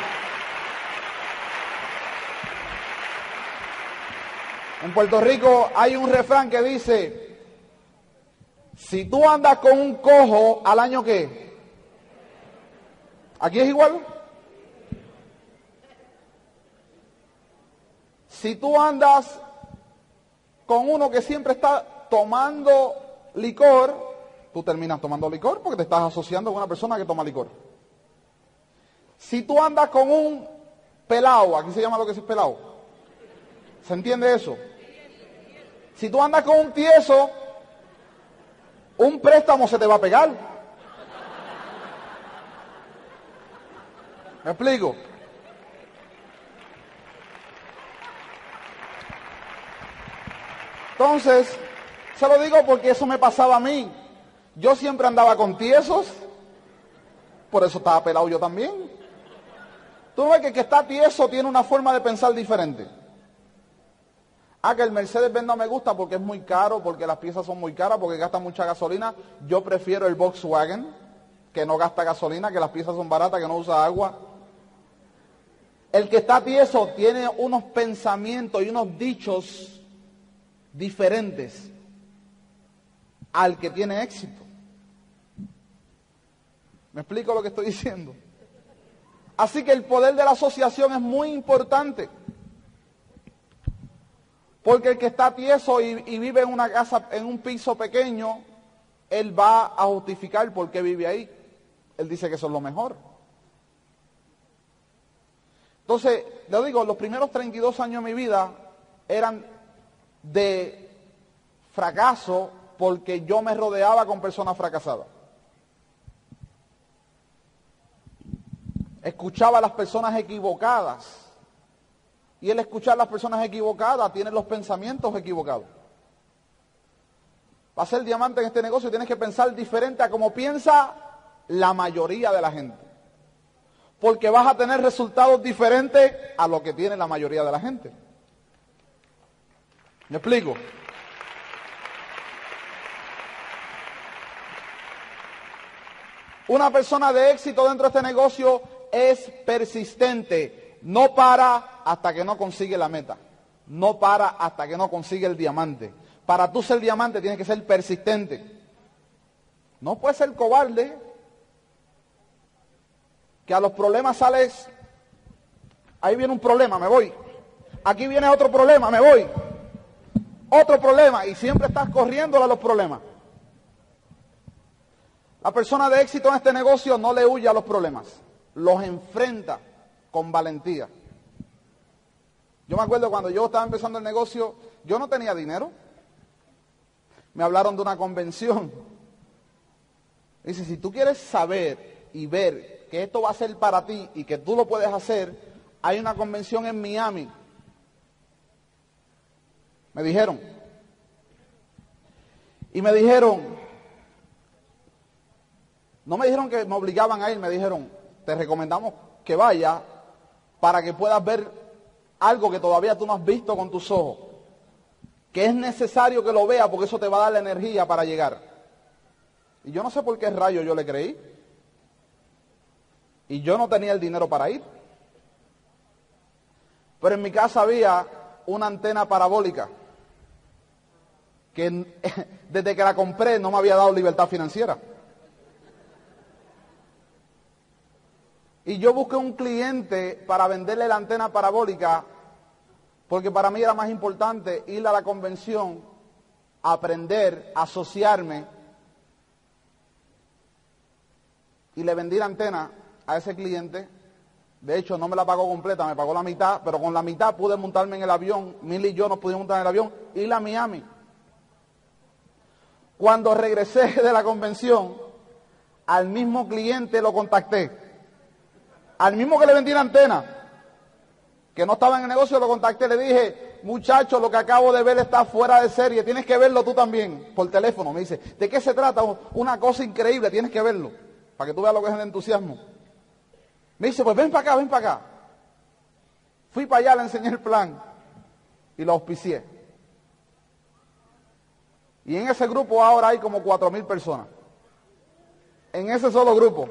En Puerto Rico hay un refrán que dice, si tú andas con un cojo al año qué? ¿Aquí es igual? Si tú andas con uno que siempre está tomando licor, tú terminas tomando licor porque te estás asociando con una persona que toma licor. Si tú andas con un pelao, aquí se llama lo que es pelao. ¿Se entiende eso? Si tú andas con un tieso, un préstamo se te va a pegar. ¿Me explico? Entonces, se lo digo porque eso me pasaba a mí. Yo siempre andaba con tiesos, por eso estaba pelado yo también. Tú ves que el que está tieso tiene una forma de pensar diferente. Ah, que el Mercedes-Benz no me gusta porque es muy caro, porque las piezas son muy caras, porque gasta mucha gasolina. Yo prefiero el Volkswagen, que no gasta gasolina, que las piezas son baratas, que no usa agua. El que está tieso tiene unos pensamientos y unos dichos diferentes al que tiene éxito. ¿Me explico lo que estoy <laughs> diciendo? Así que el poder de la asociación es muy importante. Porque el que está tieso y, vive en una casa, en un piso pequeño, él va a justificar por qué vive ahí. Él dice que eso es lo mejor. Entonces, le digo, los primeros 32 años de mi vida eran de fracaso porque yo me rodeaba con personas fracasadas. Escuchaba a las personas equivocadas y el escuchar a las personas equivocadas tiene los pensamientos equivocados. Para ser diamante en este negocio tienes que pensar diferente a como piensa la mayoría de la gente. Porque vas a tener resultados diferentes a lo que tiene la mayoría de la gente. ¿Me explico? Una persona de éxito dentro de este negocio es persistente, no para hasta que no consigue la meta. No para hasta que no consigue el diamante. Para tú ser diamante tienes que ser persistente. No puedes ser cobarde. Que a los problemas sales. Ahí viene un problema, me voy. Aquí viene otro problema, me voy. Otro problema. Y siempre estás corriendo a los problemas. La persona de éxito en este negocio no le huye a los problemas. Los enfrenta con valentía. Yo me acuerdo cuando yo estaba empezando el negocio, yo no tenía dinero. Me hablaron de una convención. Dice, si tú quieres saber y ver que esto va a ser para ti y que tú lo puedes hacer, hay una convención en Miami. Me dijeron. Y me dijeron, no me dijeron que me obligaban a ir, me dijeron, te recomendamos que vaya para que puedas ver algo que todavía tú no has visto con tus ojos. Que es necesario que lo veas porque eso te va a dar la energía para llegar. Y yo no sé por qué rayo yo le creí. Y yo no tenía el dinero para ir. Pero en mi casa había una antena parabólica que <laughs> desde que la compré no me había dado libertad financiera. Y yo busqué un cliente para venderle la antena parabólica porque para mí era más importante ir a la convención, aprender, asociarme y le vendí la antena a ese cliente. De hecho, no me la pagó completa, me pagó la mitad, pero con la mitad pude montarme en el avión. Mil y yo nos pudimos montar en el avión y la Miami. Cuando regresé de la convención, al mismo cliente lo contacté al mismo que le vendí la antena, que no estaba en el negocio, lo contacté, le dije, muchacho, lo que acabo de ver está fuera de serie, tienes que verlo tú también, por teléfono. Me dice, ¿de qué se trata? Una cosa increíble, tienes que verlo, para que tú veas lo que es el entusiasmo. Me dice, pues ven para acá, ven para acá. Fui para allá, le enseñé el plan y lo auspicié. Y en ese grupo ahora hay como cuatro mil personas. En ese solo grupo.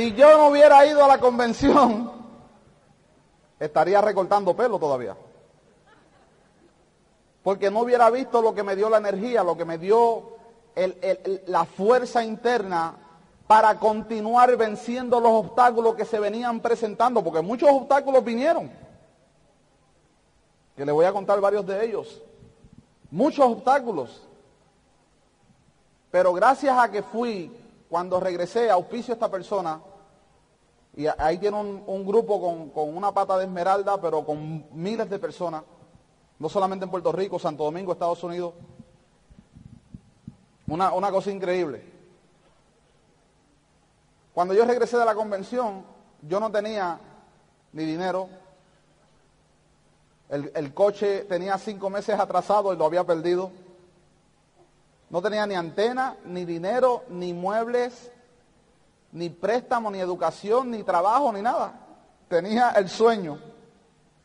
Si yo no hubiera ido a la convención, estaría recortando pelo todavía. Porque no hubiera visto lo que me dio la energía, lo que me dio la fuerza interna para continuar venciendo los obstáculos que se venían presentando, porque muchos obstáculos vinieron, que le voy a contar varios de ellos, muchos obstáculos. Pero gracias a que fui cuando regresé, auspicio a esta persona, y ahí tiene un, grupo con, una pata de esmeralda, pero con miles de personas, no solamente en Puerto Rico, Santo Domingo, Estados Unidos. Una, una cosa increíble. Cuando yo regresé de la convención, yo no tenía ni dinero. El, el coche tenía cinco meses atrasado y lo había perdido. No tenía ni antena, ni dinero, ni muebles, ni préstamo, ni educación, ni trabajo, ni nada. Tenía el sueño,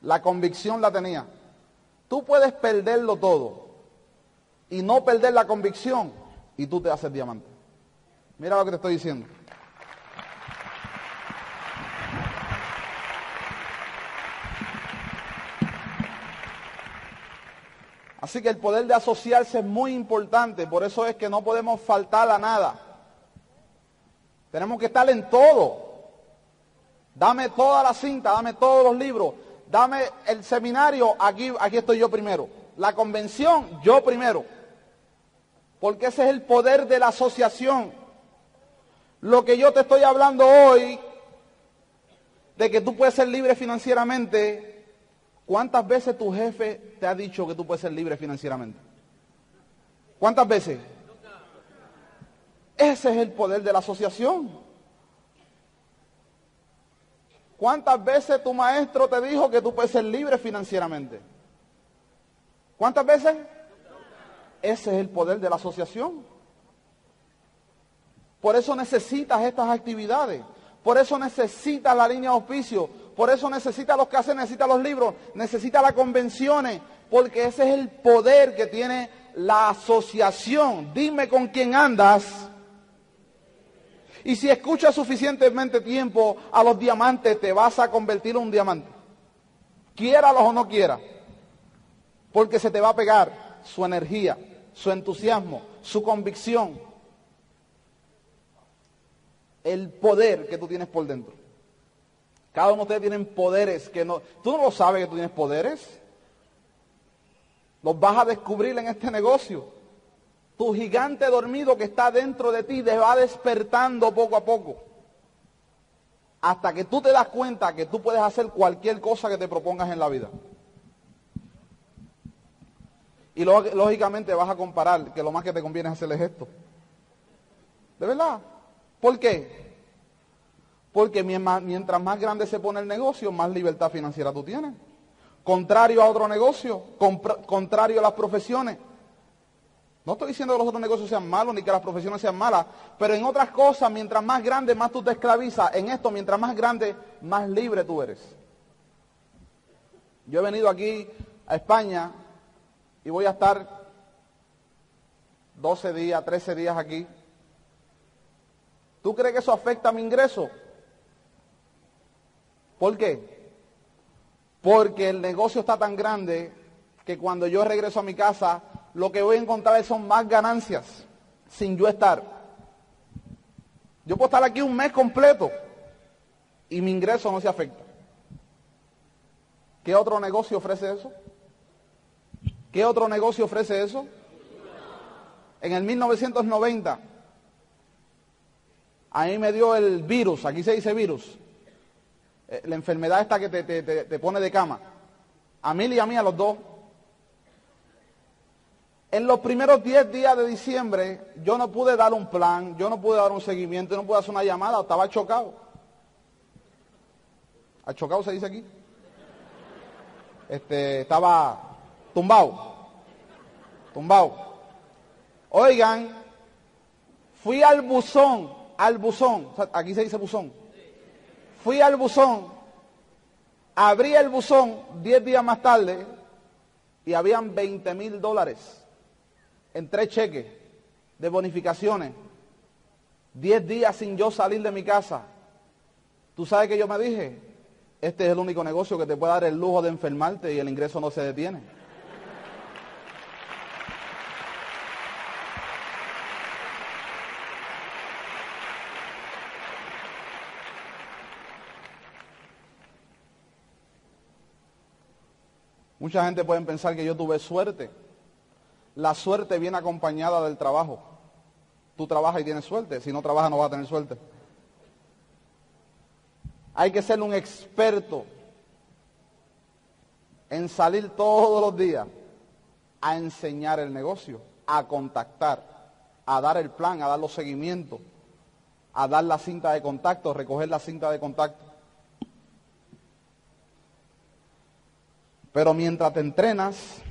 la convicción la tenía. Tú puedes perderlo todo y no perder la convicción y tú te haces diamante. Mira lo que te estoy diciendo. Así que el poder de asociarse es muy importante, por eso es que no podemos faltar a nada. Tenemos que estar en todo. Dame toda la cinta, dame todos los libros, dame el seminario, aquí, aquí estoy yo primero. La convención, yo primero. Porque ese es el poder de la asociación. Lo que yo te estoy hablando hoy, de que tú puedes ser libre financieramente, ¿Cuántas veces tu jefe te ha dicho que tú puedes ser libre financieramente? ¿Cuántas veces? Ese es el poder de la asociación. ¿Cuántas veces tu maestro te dijo que tú puedes ser libre financieramente? ¿Cuántas veces? Ese es el poder de la asociación. Por eso necesitas estas actividades. Por eso necesitas la línea de auspicio por eso necesita los casos, necesita los libros, necesita las convenciones, porque ese es el poder que tiene la asociación. Dime con quién andas. Y si escuchas suficientemente tiempo a los diamantes, te vas a convertir en un diamante. Quiéralos o no quiera. Porque se te va a pegar su energía, su entusiasmo, su convicción. El poder que tú tienes por dentro. Cada uno de ustedes tienen poderes que no... ¿Tú no lo sabes que tú tienes poderes? Los vas a descubrir en este negocio. Tu gigante dormido que está dentro de ti te va despertando poco a poco. Hasta que tú te das cuenta que tú puedes hacer cualquier cosa que te propongas en la vida. Y lógicamente vas a comparar que lo más que te conviene es hacer esto. ¿De verdad? ¿Por qué? Porque mientras más grande se pone el negocio, más libertad financiera tú tienes. Contrario a otro negocio, contrario a las profesiones. No estoy diciendo que los otros negocios sean malos ni que las profesiones sean malas, pero en otras cosas, mientras más grande, más tú te esclavizas. En esto, mientras más grande, más libre tú eres. Yo he venido aquí a España y voy a estar 12 días, 13 días aquí. ¿Tú crees que eso afecta a mi ingreso? ¿Por qué? Porque el negocio está tan grande que cuando yo regreso a mi casa, lo que voy a encontrar son más ganancias sin yo estar. Yo puedo estar aquí un mes completo y mi ingreso no se afecta. ¿Qué otro negocio ofrece eso? ¿Qué otro negocio ofrece eso? En el 1990, a mí me dio el virus, aquí se dice virus, eh, la enfermedad esta que te, pone de cama. A mí y a mí, a los dos. En los primeros 10 días de diciembre yo no pude dar un plan, yo no pude dar un seguimiento, no pude hacer una llamada, estaba chocado. ¿A chocado se dice aquí? Este, estaba tumbado. Tumbado. Oigan, fui al buzón, al buzón, aquí se dice buzón. Fui al buzón, abrí el buzón 10 días más tarde y habían 20 mil dólares en tres cheques de bonificaciones. 10 días sin yo salir de mi casa. ¿Tú sabes que yo me dije? Este es el único negocio que te puede dar el lujo de enfermarte y el ingreso no se detiene. Mucha gente puede pensar que yo tuve suerte. La suerte viene acompañada del trabajo. Tú trabajas y tienes suerte. Si no trabajas no vas a tener suerte. Hay que ser un experto en salir todos los días a enseñar el negocio, a contactar, a dar el plan, a dar los seguimientos, a dar la cinta de contacto, recoger la cinta de contacto. Pero mientras te entrenas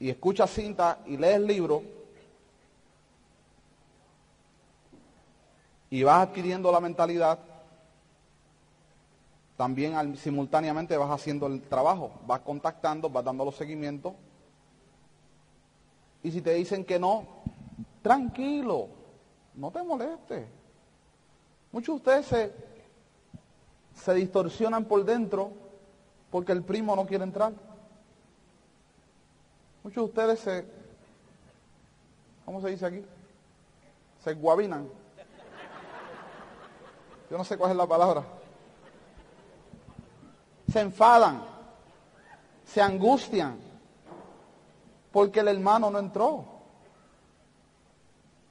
y escuchas cinta y lees libro y vas adquiriendo la mentalidad, también simultáneamente vas haciendo el trabajo, vas contactando, vas dando los seguimientos. Y si te dicen que no, tranquilo, no te molestes. Muchos de ustedes se distorsionan por dentro porque el primo no quiere entrar. Muchos de ustedes se, ¿cómo se dice aquí? Se guabinan. Yo no sé cuál es la palabra. Se enfadan, se angustian, porque el hermano no entró.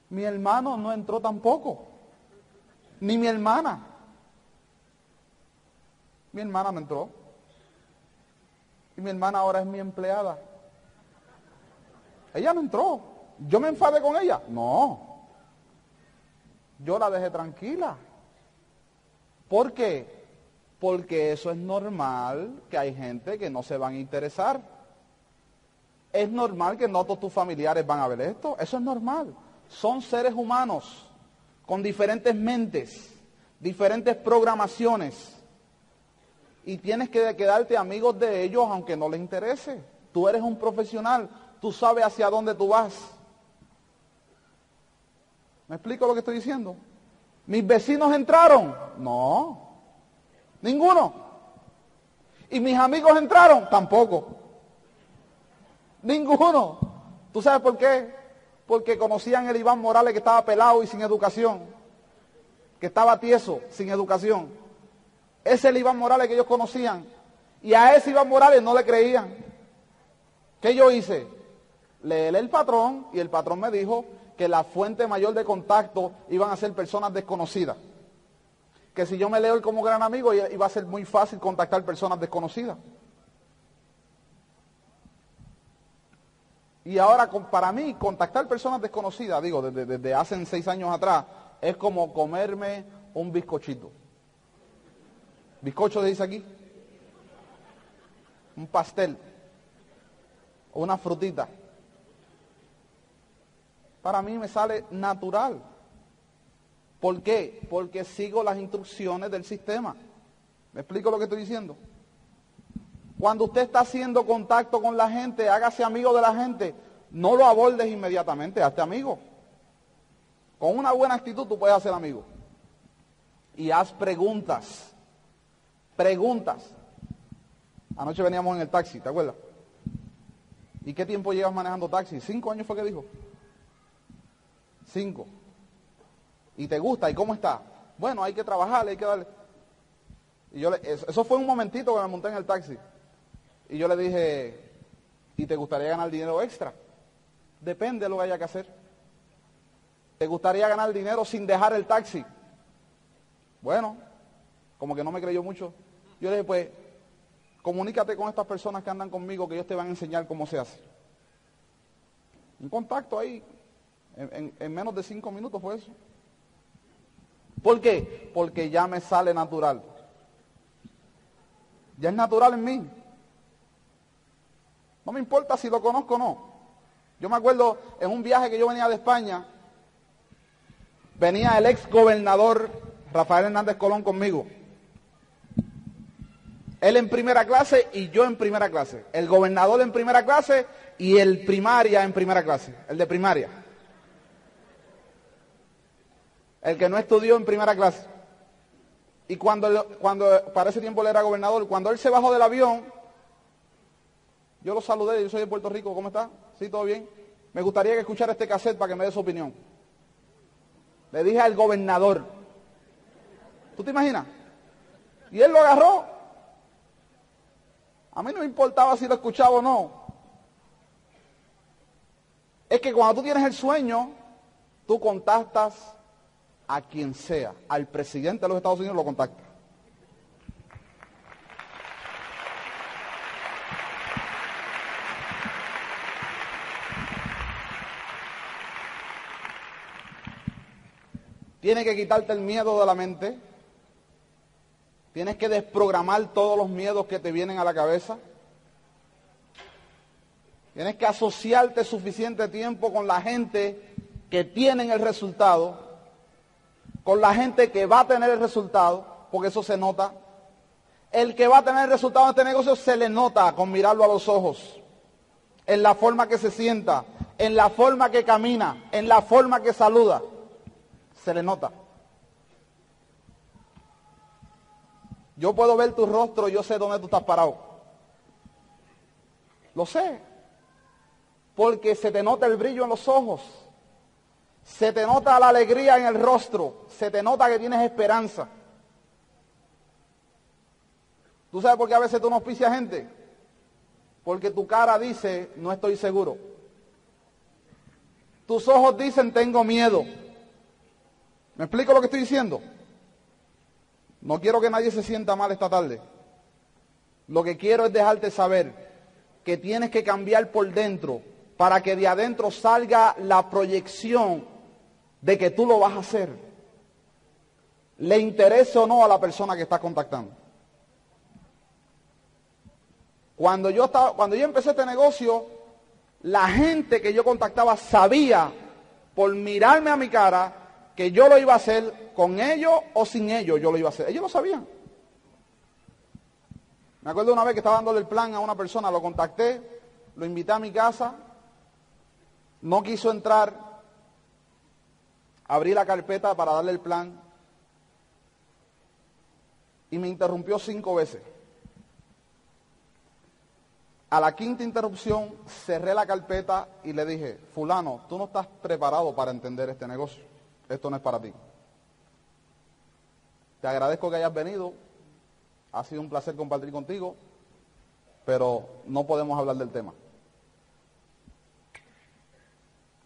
Mi hermano no entró tampoco, ni mi hermana. Mi hermana no entró mi hermana ahora es mi empleada. Ella no entró. ¿Yo me enfadé con ella? No. Yo la dejé tranquila. ¿Por qué? Porque eso es normal que hay gente que no se van a interesar. Es normal que no todos tus familiares van a ver esto. Eso es normal. Son seres humanos con diferentes mentes, diferentes programaciones y tienes que quedarte amigos de ellos aunque no les interese. Tú eres un profesional, tú sabes hacia dónde tú vas. ¿Me explico lo que estoy diciendo? ¿Mis vecinos entraron? No, ninguno. ¿Y mis amigos entraron? Tampoco. Ninguno. ¿Tú sabes por qué? Porque conocían el Iván Morales que estaba pelado y sin educación, que estaba tieso, sin educación. Ese es el Iván Morales que ellos conocían. Y a ese Iván Morales no le creían. ¿Qué yo hice? Leer el patrón y el patrón me dijo que la fuente mayor de contacto iban a ser personas desconocidas. Que si yo me leo él como gran amigo iba a ser muy fácil contactar personas desconocidas. Y ahora para mí contactar personas desconocidas, digo, desde, desde hace seis años atrás, es como comerme un bizcochito. Bizcocho dice aquí. Un pastel. Una frutita. Para mí me sale natural. ¿Por qué? Porque sigo las instrucciones del sistema. ¿Me explico lo que estoy diciendo? Cuando usted está haciendo contacto con la gente, hágase amigo de la gente. No lo abordes inmediatamente, hazte amigo. Con una buena actitud tú puedes hacer amigo. Y haz preguntas. Preguntas. Anoche veníamos en el taxi, ¿te acuerdas? ¿Y qué tiempo llevas manejando taxi? ¿Cinco años fue que dijo? Cinco. ¿Y te gusta? ¿Y cómo está? Bueno, hay que trabajarle, hay que darle. Y yo le, eso fue un momentito que me monté en el taxi. Y yo le dije, ¿y te gustaría ganar dinero extra? Depende de lo que haya que hacer. ¿Te gustaría ganar dinero sin dejar el taxi? Bueno, como que no me creyó mucho. Yo le dije, pues, comunícate con estas personas que andan conmigo, que ellos te van a enseñar cómo se hace. Un contacto ahí. En, en menos de cinco minutos fue eso. ¿Por qué? Porque ya me sale natural. Ya es natural en mí. No me importa si lo conozco o no. Yo me acuerdo en un viaje que yo venía de España, venía el ex gobernador Rafael Hernández Colón conmigo. Él en primera clase y yo en primera clase. El gobernador en primera clase y el primaria en primera clase. El de primaria. El que no estudió en primera clase. Y cuando, cuando para ese tiempo él era gobernador, cuando él se bajó del avión, yo lo saludé, yo soy de Puerto Rico, ¿cómo está? ¿Sí, todo bien? Me gustaría que escuchara este cassette para que me dé su opinión. Le dije al gobernador. ¿Tú te imaginas? Y él lo agarró. A mí no me importaba si lo escuchaba o no. Es que cuando tú tienes el sueño, tú contactas a quien sea. Al presidente de los Estados Unidos lo contactas. Tienes que quitarte el miedo de la mente. Tienes que desprogramar todos los miedos que te vienen a la cabeza. Tienes que asociarte suficiente tiempo con la gente que tienen el resultado, con la gente que va a tener el resultado, porque eso se nota. El que va a tener el resultado en este negocio se le nota con mirarlo a los ojos, en la forma que se sienta, en la forma que camina, en la forma que saluda se le nota. Yo puedo ver tu rostro, yo sé dónde tú estás parado. Lo sé. Porque se te nota el brillo en los ojos. Se te nota la alegría en el rostro. Se te nota que tienes esperanza. ¿Tú sabes por qué a veces tú no auspicias gente? Porque tu cara dice, no estoy seguro. Tus ojos dicen, tengo miedo. ¿Me explico lo que estoy diciendo? No quiero que nadie se sienta mal esta tarde. Lo que quiero es dejarte saber que tienes que cambiar por dentro para que de adentro salga la proyección de que tú lo vas a hacer. Le interese o no a la persona que está contactando. Cuando yo, estaba, cuando yo empecé este negocio, la gente que yo contactaba sabía por mirarme a mi cara que yo lo iba a hacer con ellos o sin ellos, yo lo iba a hacer. Ellos lo sabían. Me acuerdo una vez que estaba dándole el plan a una persona, lo contacté, lo invité a mi casa, no quiso entrar, abrí la carpeta para darle el plan y me interrumpió cinco veces. A la quinta interrupción cerré la carpeta y le dije, fulano, tú no estás preparado para entender este negocio esto no es para ti. Te agradezco que hayas venido, ha sido un placer compartir contigo, pero no podemos hablar del tema.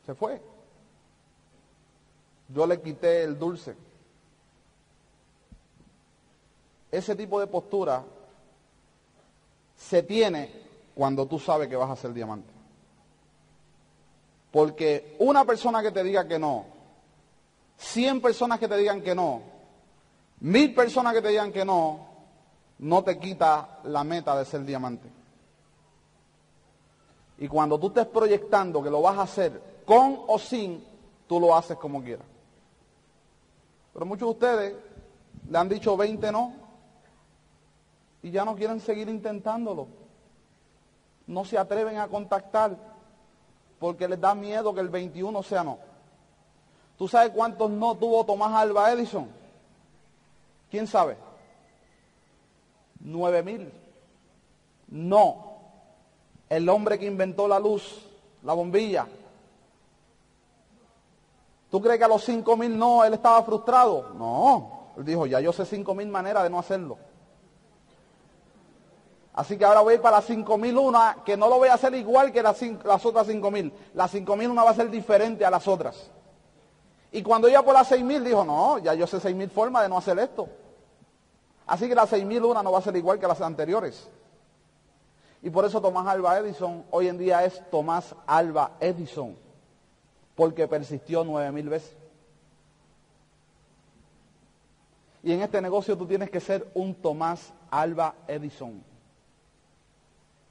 Se fue. Yo le quité el dulce. Ese tipo de postura se tiene cuando tú sabes que vas a ser diamante. Porque una persona que te diga que no, 100 personas que te digan que no, mil personas que te digan que no, no te quita la meta de ser diamante. Y cuando tú estés proyectando que lo vas a hacer con o sin, tú lo haces como quieras. Pero muchos de ustedes le han dicho 20 no y ya no quieren seguir intentándolo. No se atreven a contactar porque les da miedo que el 21 sea no. ¿Tú sabes cuántos no tuvo Tomás Alba Edison? ¿Quién sabe? Nueve mil. No. El hombre que inventó la luz, la bombilla. ¿Tú crees que a los cinco mil no, él estaba frustrado? No. Él dijo, ya yo sé cinco mil maneras de no hacerlo. Así que ahora voy a ir para las una, que no lo voy a hacer igual que las, las otras mil. Las una va a ser diferente a las otras. Y cuando iba por las 6.000 dijo, no, ya yo sé 6.000 formas de no hacer esto. Así que la 6.001 no va a ser igual que las anteriores. Y por eso Tomás Alba Edison hoy en día es Tomás Alba Edison. Porque persistió nueve mil veces. Y en este negocio tú tienes que ser un Tomás Alba Edison.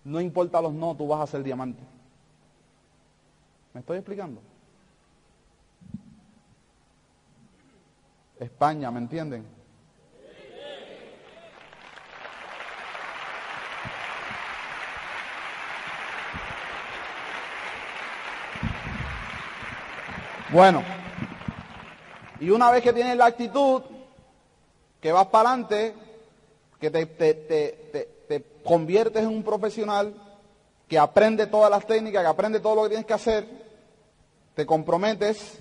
No importa los no, tú vas a ser diamante. ¿Me estoy explicando? España, ¿me entienden? Bueno, y una vez que tienes la actitud, que vas para adelante, que te, te, conviertes en un profesional, que aprende todas las técnicas, que aprende todo lo que tienes que hacer, te comprometes,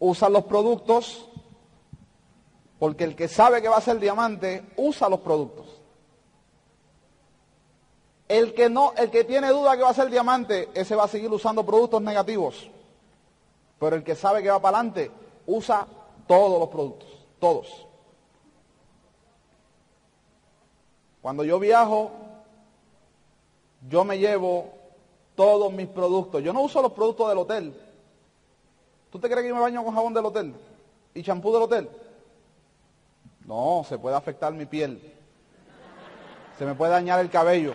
usas los productos, porque el que sabe que va a ser diamante, usa los productos. El que no, el que tiene duda que va a ser diamante, ese va a seguir usando productos negativos. Pero el que sabe que va para adelante, usa todos los productos, todos. Cuando yo viajo, yo me llevo todos mis productos. Yo no uso los productos del hotel. ¿Tú te crees que yo me baño con jabón del hotel? ¿Y champú del hotel? No, se puede afectar mi piel. Se me puede dañar el cabello.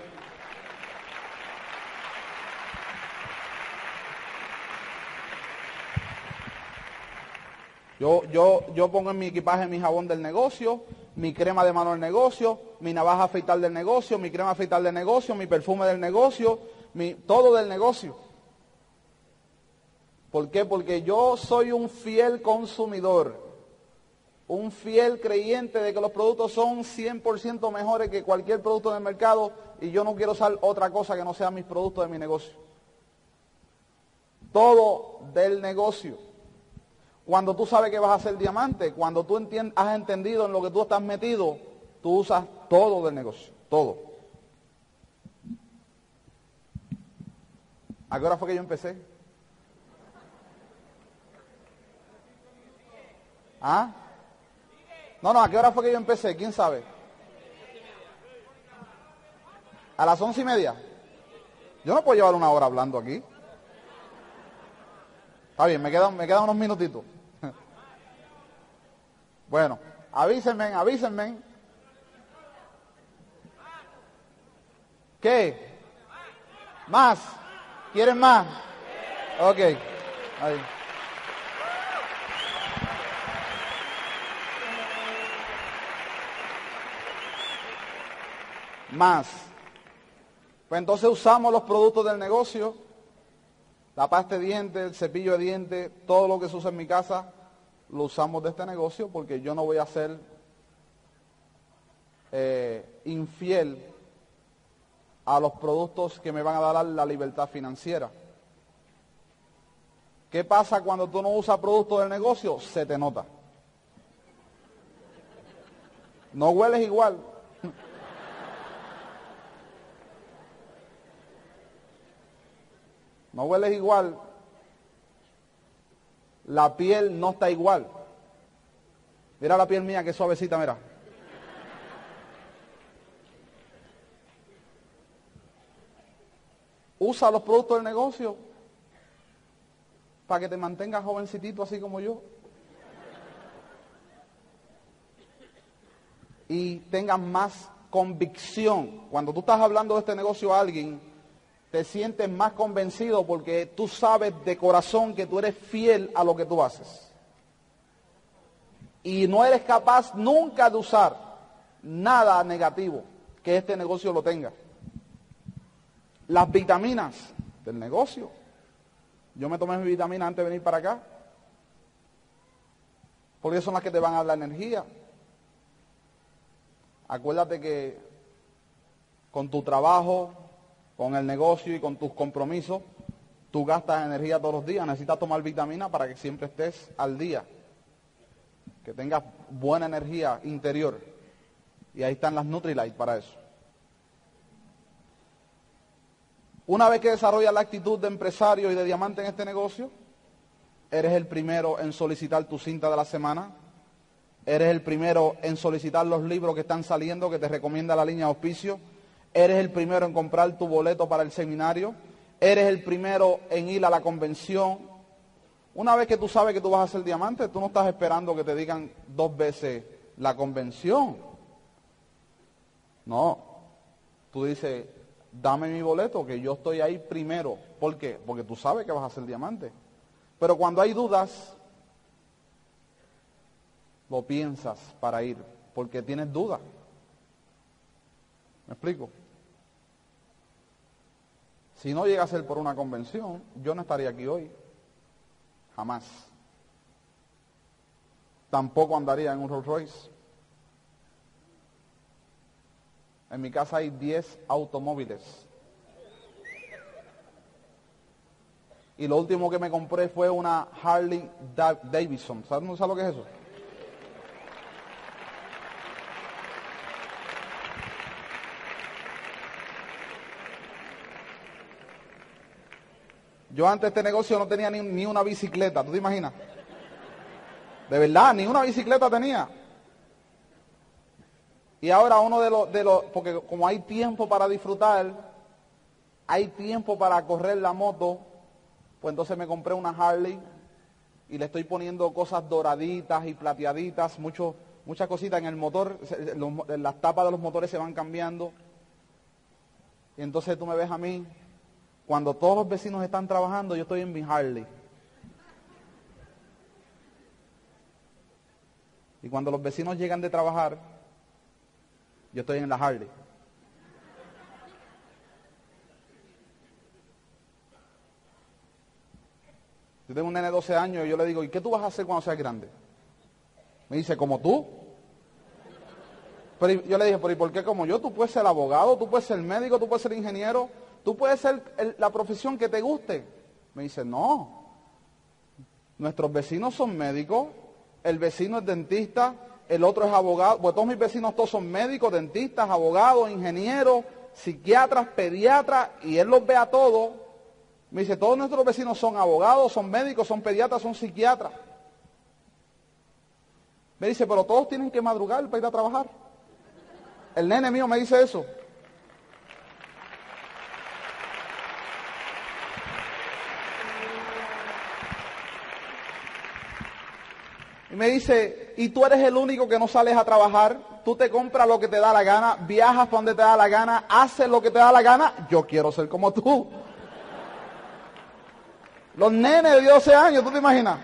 Yo, yo, yo pongo en mi equipaje mi jabón del negocio, mi crema de mano del negocio, mi navaja afeitar del negocio, mi crema afeitar del negocio, mi perfume del negocio, mi, todo del negocio. ¿Por qué? Porque yo soy un fiel consumidor, un fiel creyente de que los productos son 100% mejores que cualquier producto del mercado y yo no quiero usar otra cosa que no sean mis productos de mi negocio. Todo del negocio. Cuando tú sabes que vas a ser diamante, cuando tú has entendido en lo que tú estás metido, tú usas todo del negocio, todo. ¿A qué hora fue que yo empecé? ¿Ah? No, no, ¿a qué hora fue que yo empecé? ¿Quién sabe? ¿A las once y media? Yo no puedo llevar una hora hablando aquí. Está bien, me quedan, me quedan unos minutitos. Bueno, avísenme, avísenme. ¿Qué? ¿Más? ¿Quieren más? Ok. Ahí. Más. Pues entonces usamos los productos del negocio, la pasta de dientes, el cepillo de dientes, todo lo que se usa en mi casa, lo usamos de este negocio porque yo no voy a ser eh, infiel a los productos que me van a dar la libertad financiera. ¿Qué pasa cuando tú no usas productos del negocio? Se te nota. No hueles igual. <laughs> No hueles igual la piel no está igual. Mira la piel mía, que suavecita, mira. Usa los productos del negocio para que te mantengas jovencitito así como yo. Y tengas más convicción. Cuando tú estás hablando de este negocio a alguien, te sientes más convencido porque tú sabes de corazón que tú eres fiel a lo que tú haces. Y no eres capaz nunca de usar nada negativo que este negocio lo tenga. Las vitaminas del negocio. Yo me tomé mi vitamina antes de venir para acá. Porque son las que te van a dar energía. Acuérdate que con tu trabajo, con el negocio y con tus compromisos, tú gastas energía todos los días, necesitas tomar vitamina para que siempre estés al día, que tengas buena energía interior. Y ahí están las Nutrilite para eso. Una vez que desarrollas la actitud de empresario y de diamante en este negocio, eres el primero en solicitar tu cinta de la semana, eres el primero en solicitar los libros que están saliendo, que te recomienda la línea de auspicio, eres el primero en comprar tu boleto para el seminario, eres el primero en ir a la convención. Una vez que tú sabes que tú vas a ser diamante, tú no estás esperando que te digan dos veces la convención. No, tú dices, dame mi boleto, que yo estoy ahí primero. ¿Por qué? Porque tú sabes que vas a ser diamante. Pero cuando hay dudas, lo piensas para ir, porque tienes dudas. ¿Me explico? Si no llega a ser por una convención, yo no estaría aquí hoy. Jamás. Tampoco andaría en un Rolls Royce. En mi casa hay 10 automóviles. Y lo último que me compré fue una Harley Davidson. ¿Sabes, ¿Sabes lo que es eso? Yo antes de este negocio no tenía ni, una bicicleta, ¿tú te imaginas? De verdad, ni una bicicleta tenía. Y ahora uno de los, de los, porque como hay tiempo para disfrutar, hay tiempo para correr la moto, pues entonces me compré una Harley y le estoy poniendo cosas doraditas y plateaditas, mucho, muchas cositas en el motor, las tapas de los motores se van cambiando. Y entonces tú me ves a mí cuando todos los vecinos están trabajando, yo estoy en mi Harley. Y cuando los vecinos llegan de trabajar, yo estoy en la Harley. Yo tengo un nene de 12 años y yo le digo, ¿y qué tú vas a hacer cuando seas grande? Me dice, ¿como tú? Pero yo le dije, ¿pero y por qué como yo? Tú puedes ser abogado, tú puedes ser médico, tú puedes ser ingeniero, Tú puedes ser la profesión que te guste. Me dice, no. Nuestros vecinos son médicos, el vecino es dentista, el otro es abogado. Pues todos mis vecinos todos son médicos, dentistas, abogados, ingenieros, psiquiatras, pediatras, y él los ve a todos. Me dice, todos nuestros vecinos son abogados, son médicos, son pediatras, son psiquiatras. Me dice, pero todos tienen que madrugar para ir a trabajar. El nene mío me dice eso. Me dice, y tú eres el único que no sales a trabajar, tú te compras lo que te da la gana, viajas para donde te da la gana, haces lo que te da la gana, yo quiero ser como tú. Los nenes de 12 años, ¿tú te imaginas?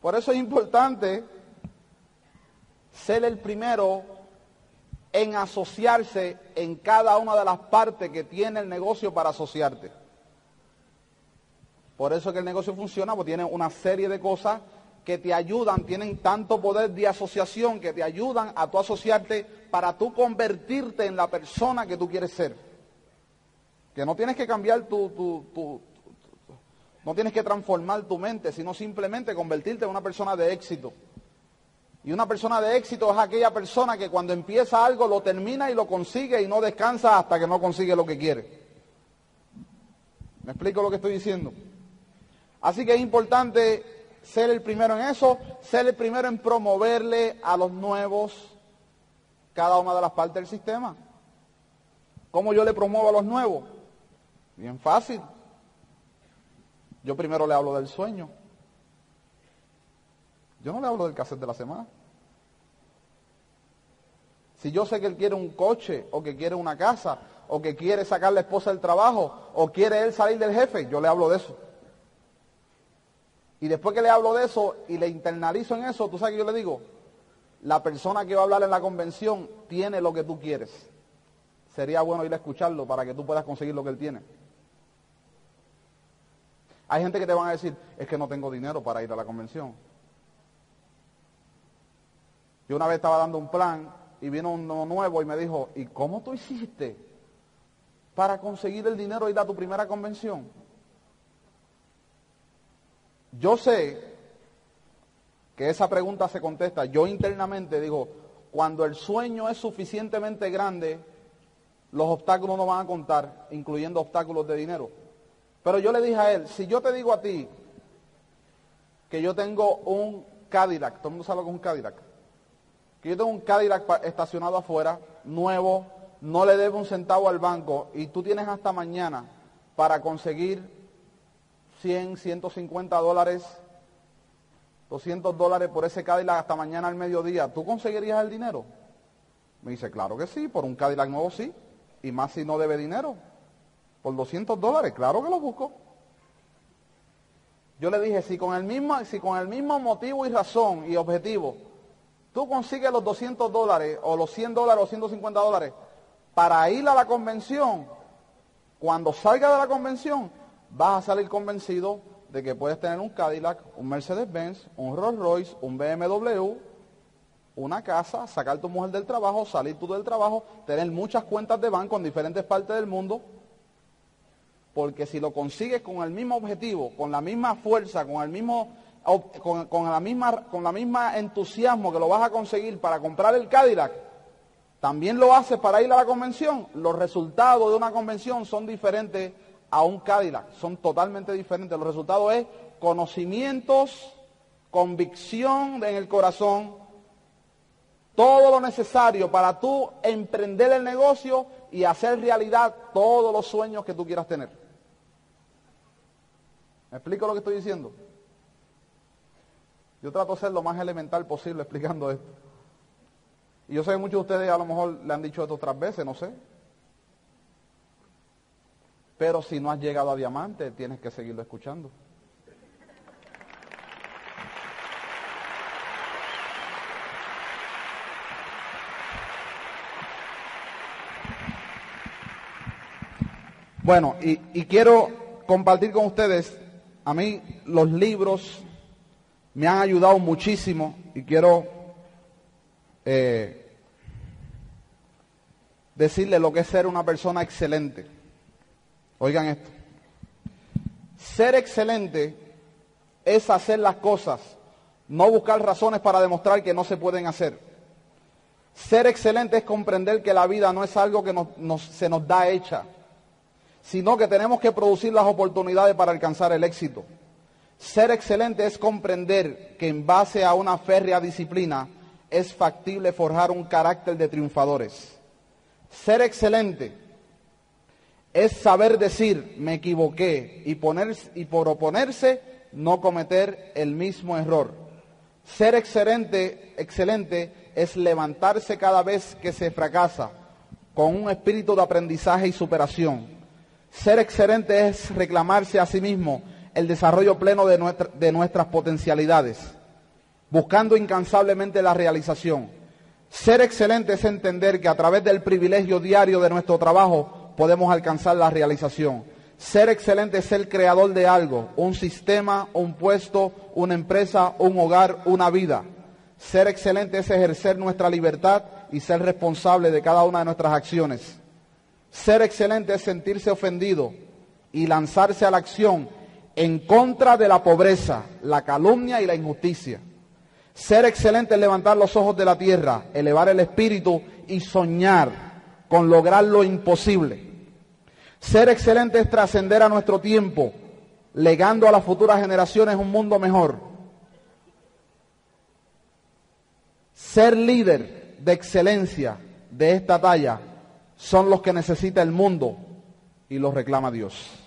Por eso es importante ser el primero en asociarse en cada una de las partes que tiene el negocio para asociarte. Por eso que el negocio funciona, porque tiene una serie de cosas que te ayudan, tienen tanto poder de asociación que te ayudan a tú asociarte para tú convertirte en la persona que tú quieres ser. Que no tienes que cambiar tu, tu, tu, no tienes que transformar tu mente, sino simplemente convertirte en una persona de éxito. Y una persona de éxito es aquella persona que cuando empieza algo lo termina y lo consigue y no descansa hasta que no consigue lo que quiere. ¿Me explico lo que estoy diciendo? Así que es importante ser el primero en eso, ser el primero en promoverle a los nuevos cada una de las partes del sistema. ¿Cómo yo le promuevo a los nuevos? Bien fácil. Yo primero le hablo del sueño. Yo no le hablo del cassette de la semana. Si yo sé que él quiere un coche o que quiere una casa o que quiere sacar la esposa del trabajo o quiere él salir del jefe, yo le hablo de eso. Y después que le hablo de eso y le internalizo en eso, tú sabes que yo le digo, la persona que va a hablar en la convención tiene lo que tú quieres. Sería bueno ir a escucharlo para que tú puedas conseguir lo que él tiene. Hay gente que te van a decir, es que no tengo dinero para ir a la convención. Yo una vez estaba dando un plan y vino uno nuevo y me dijo, ¿y cómo tú hiciste para conseguir el dinero y ir a tu primera convención? Yo sé que esa pregunta se contesta, yo internamente digo, cuando el sueño es suficientemente grande, los obstáculos no van a contar, incluyendo obstáculos de dinero. Pero yo le dije a él, si yo te digo a ti que yo tengo un Cadillac, todo el mundo sabe que es un Cadillac, que yo tengo un Cadillac estacionado afuera, nuevo, no le debo un centavo al banco y tú tienes hasta mañana para conseguir 100, 150 dólares, 200 dólares por ese Cadillac hasta mañana al mediodía, ¿tú conseguirías el dinero? Me dice, claro que sí, por un Cadillac nuevo sí, y más si no debe dinero. Por 200 dólares, claro que lo busco. Yo le dije, si con el mismo, si con el mismo motivo y razón y objetivo, tú consigues los 200 dólares o los 100 dólares o 150 dólares para ir a la convención, cuando salga de la convención, vas a salir convencido de que puedes tener un Cadillac, un Mercedes-Benz, un Rolls Royce, un BMW, una casa, sacar tu mujer del trabajo, salir tú del trabajo, tener muchas cuentas de banco en diferentes partes del mundo, porque si lo consigues con el mismo objetivo, con la misma fuerza, con el mismo con, la misma con la misma entusiasmo que lo vas a conseguir para comprar el Cadillac, también lo haces para ir a la convención, los resultados de una convención son diferentes a un Cadillac. Son totalmente diferentes. Los resultados es conocimientos, convicción en el corazón, todo lo necesario para tú emprender el negocio y hacer realidad todos los sueños que tú quieras tener. ¿Me explico lo que estoy diciendo? Yo trato de ser lo más elemental posible explicando esto. Y yo sé que muchos de ustedes a lo mejor le han dicho esto otras veces, no sé. Pero si no has llegado a diamante, tienes que seguirlo escuchando. Bueno, y, quiero compartir con ustedes, a mí los libros me han ayudado muchísimo y quiero eh, decirle lo que es ser una persona excelente. Oigan esto. Ser excelente es hacer las cosas, no buscar razones para demostrar que no se pueden hacer. Ser excelente es comprender que la vida no es algo que se nos da hecha, sino que tenemos que producir las oportunidades para alcanzar el éxito. Ser excelente es comprender que en base a una férrea disciplina es factible forjar un carácter de triunfadores. Ser excelente es saber decir me equivoqué y, y por oponerse no cometer el mismo error. Ser excelente, excelente es levantarse cada vez que se fracasa con un espíritu de aprendizaje y superación. Ser excelente es reclamarse a sí mismo el desarrollo pleno de nuestras potencialidades, buscando incansablemente la realización. Ser excelente es entender que a través del privilegio diario de nuestro trabajo podemos alcanzar la realización. Ser excelente es ser creador de algo, un sistema, un puesto, una empresa, un hogar, una vida. Ser excelente es ejercer nuestra libertad y ser responsable de cada una de nuestras acciones. Ser excelente es sentirse ofendido y lanzarse a la acción en contra de la pobreza, la calumnia y la injusticia. Ser excelente es levantar los ojos de la tierra, elevar el espíritu y soñar con lograr lo imposible. Ser excelente es trascender a nuestro tiempo, legando a las futuras generaciones un mundo mejor. Ser líder de excelencia de esta talla son los que necesita el mundo y los reclama Dios.